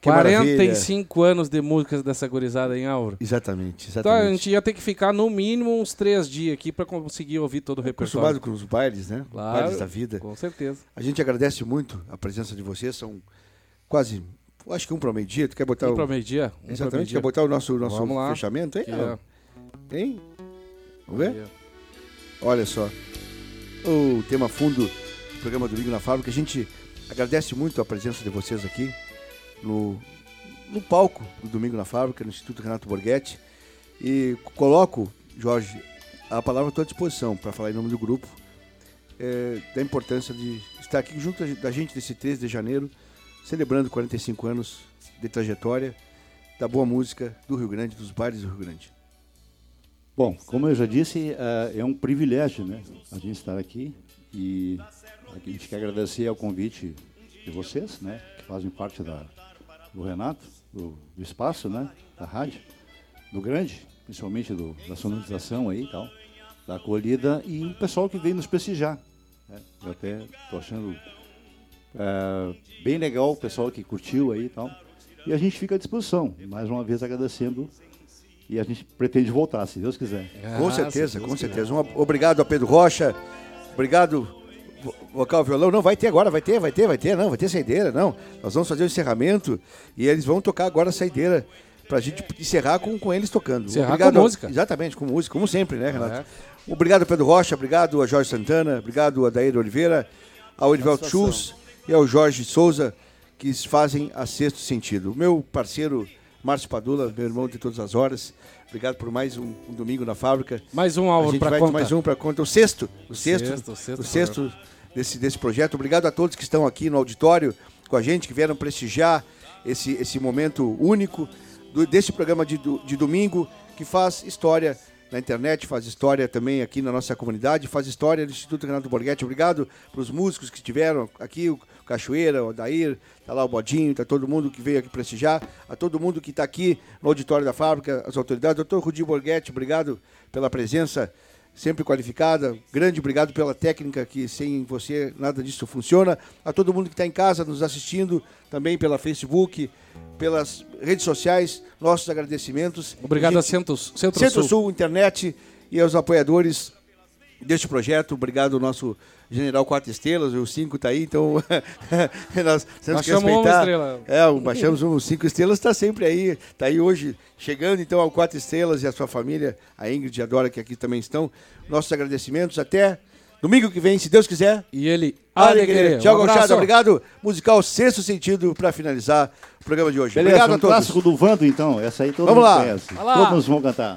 Que maravilha.
45 anos de músicas dessa gurizada em Auro.
Exatamente,
Então a
exatamente.
gente ia ter que ficar no mínimo uns três dias aqui para conseguir ouvir todo o repertório.
Acostumado com os bailes, né?
Claro,
bailes da vida.
Com certeza.
A gente agradece muito a presença de vocês. São quase, acho que um para meio-dia. Tu quer botar
Um
o...
pra meio-dia? Um
Exatamente.
meio-dia.
quer botar o nosso, nosso fechamento, hein?
Ó.
Hein? Vamos ver? Olha só. O tema fundo do programa Domingo na Fábrica. A gente agradece muito a presença de vocês aqui no, no palco do Domingo na Fábrica, no Instituto Renato Borghetti. E coloco, Jorge, a palavra à tua disposição para falar em nome do grupo é, da importância de estar aqui junto da gente nesse 13 de janeiro, celebrando 45 anos de trajetória da boa música do Rio Grande, dos bailes do Rio Grande.
Bom, como eu já disse, eh, é um privilégio né, a gente estar aqui e a gente quer agradecer ao convite de vocês, né, que fazem parte da, do Renato, do, do espaço, né, da rádio, do grande, principalmente do, da sonorização aí e tal, da acolhida e o pessoal que veio nos prestigiar.
né? Eu até tô achando é, bem legal o pessoal que curtiu aí e tal. E a gente fica à disposição. Mais uma vez agradecendo. E a gente pretende voltar, se Deus quiser.
Com certeza, com certeza. Um obrigado a Pedro Rocha. Obrigado, vo- vocal violão. Não, vai ter agora, vai ter, vai ter, vai ter, não, vai ter saideira, não. Nós vamos fazer o encerramento e eles vão tocar agora a saideira pra gente encerrar com, com eles tocando.
Encerrar
obrigado
com música.
Exatamente, com música, como sempre, né, Renato?
É.
Obrigado, Pedro Rocha, obrigado a Jorge Santana, obrigado a Daíra Oliveira, ao Edivaldo Schultz e ao Jorge Souza, que fazem a Sexto Sentido. O meu parceiro Márcio Padula, meu irmão de todas as horas, obrigado por mais um, um domingo na fábrica.
Mais um
A
álbum
gente
pra
vai
conta.
mais um para conta, o sexto, o sexto,
Sexto, o sexto
o sexto desse, desse projeto. Obrigado a todos que estão aqui no auditório com a gente, que vieram prestigiar esse, esse momento único do- desse programa de, de domingo, que faz história na internet, faz história também aqui na nossa comunidade, faz história do Instituto Renato Borghetti. Obrigado para os músicos que estiveram aqui, o Cachoeira, o Adair, tá lá o Bodinho, tá todo mundo que veio aqui prestigiar, a todo mundo que está aqui no auditório da fábrica, as autoridades. Doutor Rudi Borghetti, obrigado pela presença sempre qualificada. Grande obrigado pela técnica, que sem você nada disso funciona. A todo mundo que está em casa nos assistindo, também pela Facebook, pelas redes sociais, nossos agradecimentos.
Obrigado
Gente-
a Centro- Centro-Sul.
Centro-Sul Internet e aos apoiadores deste projeto. Obrigado ao nosso general Quatro Estrelas, o cinco está aí, então nós temos que
uma
respeitar. É, o baixamos um cinco estrelas, está sempre aí, está aí hoje chegando, então ao Quatro Estrelas e a sua família, a Ingrid e a Dora que aqui também estão. Nossos agradecimentos até domingo que vem, se Deus quiser.
E ele,
Alegria.
alegria.
Tchau,
Um
obrigado. Musical Sexto Sentido para finalizar o programa de hoje.
Beleza,
obrigado
um
a todos.
clássico do Vando, então. Essa aí todo
Vamos
mundo
lá.
conhece.
Lá.
Todos vão cantar.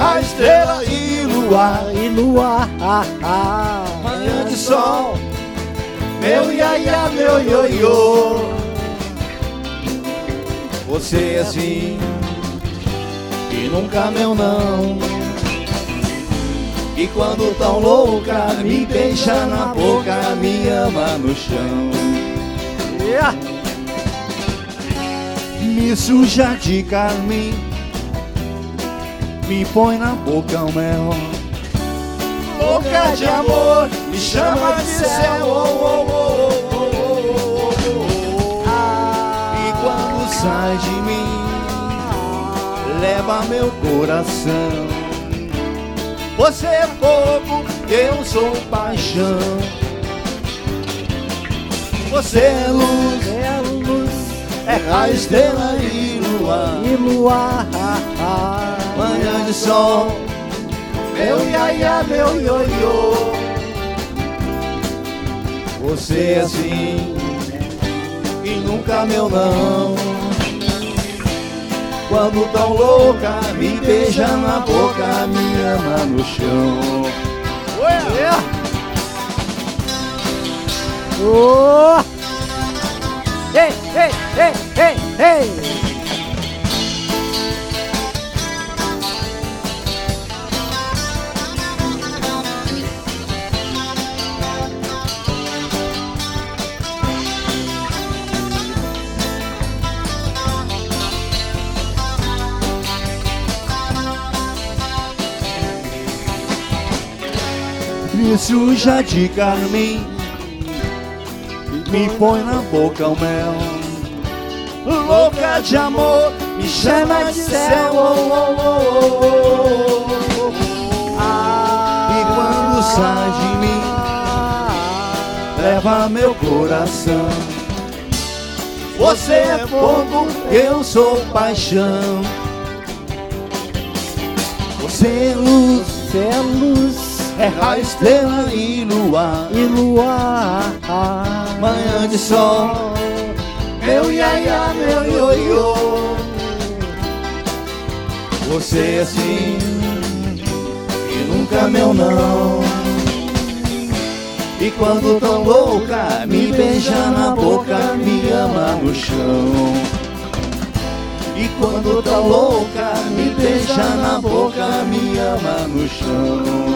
a estrela e luar,
e luar, ah, ah.
manhã de sol, meu iaia, meu ioiô. Você é assim e nunca meu não. E quando tão louca, me beija na boca, me ama no chão. Me suja de carmim, me põe na boca o mel. Louca de amor, me chama de céu. oh, oh, oh, oh, oh, oh. E quando sai de mim, leva meu coração. Você é fogo, eu sou paixão. Você é luz,
é luz,
é a estrela e luar.
E ah.
Manhã de sol, meu iaia, meu ioiô. Você é assim e nunca meu não. Quando tão louca, me beija na boca, me ama no chão.
Oh! Ei, ei, ei, ei, ei!
Suja de carmim, me põe na boca o mel. Louca de amor, me chama de céu. oh, oh, oh, oh, oh, oh. E quando sai de mim, leva meu coração. Você é fogo, eu sou paixão. Você é luz,
você é luz,
é raio, estrela e luar.
E luar.
Manhã de sol, meu iaia, meu ioiô. Você é sim e nunca meu não. E quando tão louca, me beija na boca, me ama no chão. E quando tão louca, me beija na boca, me ama no chão.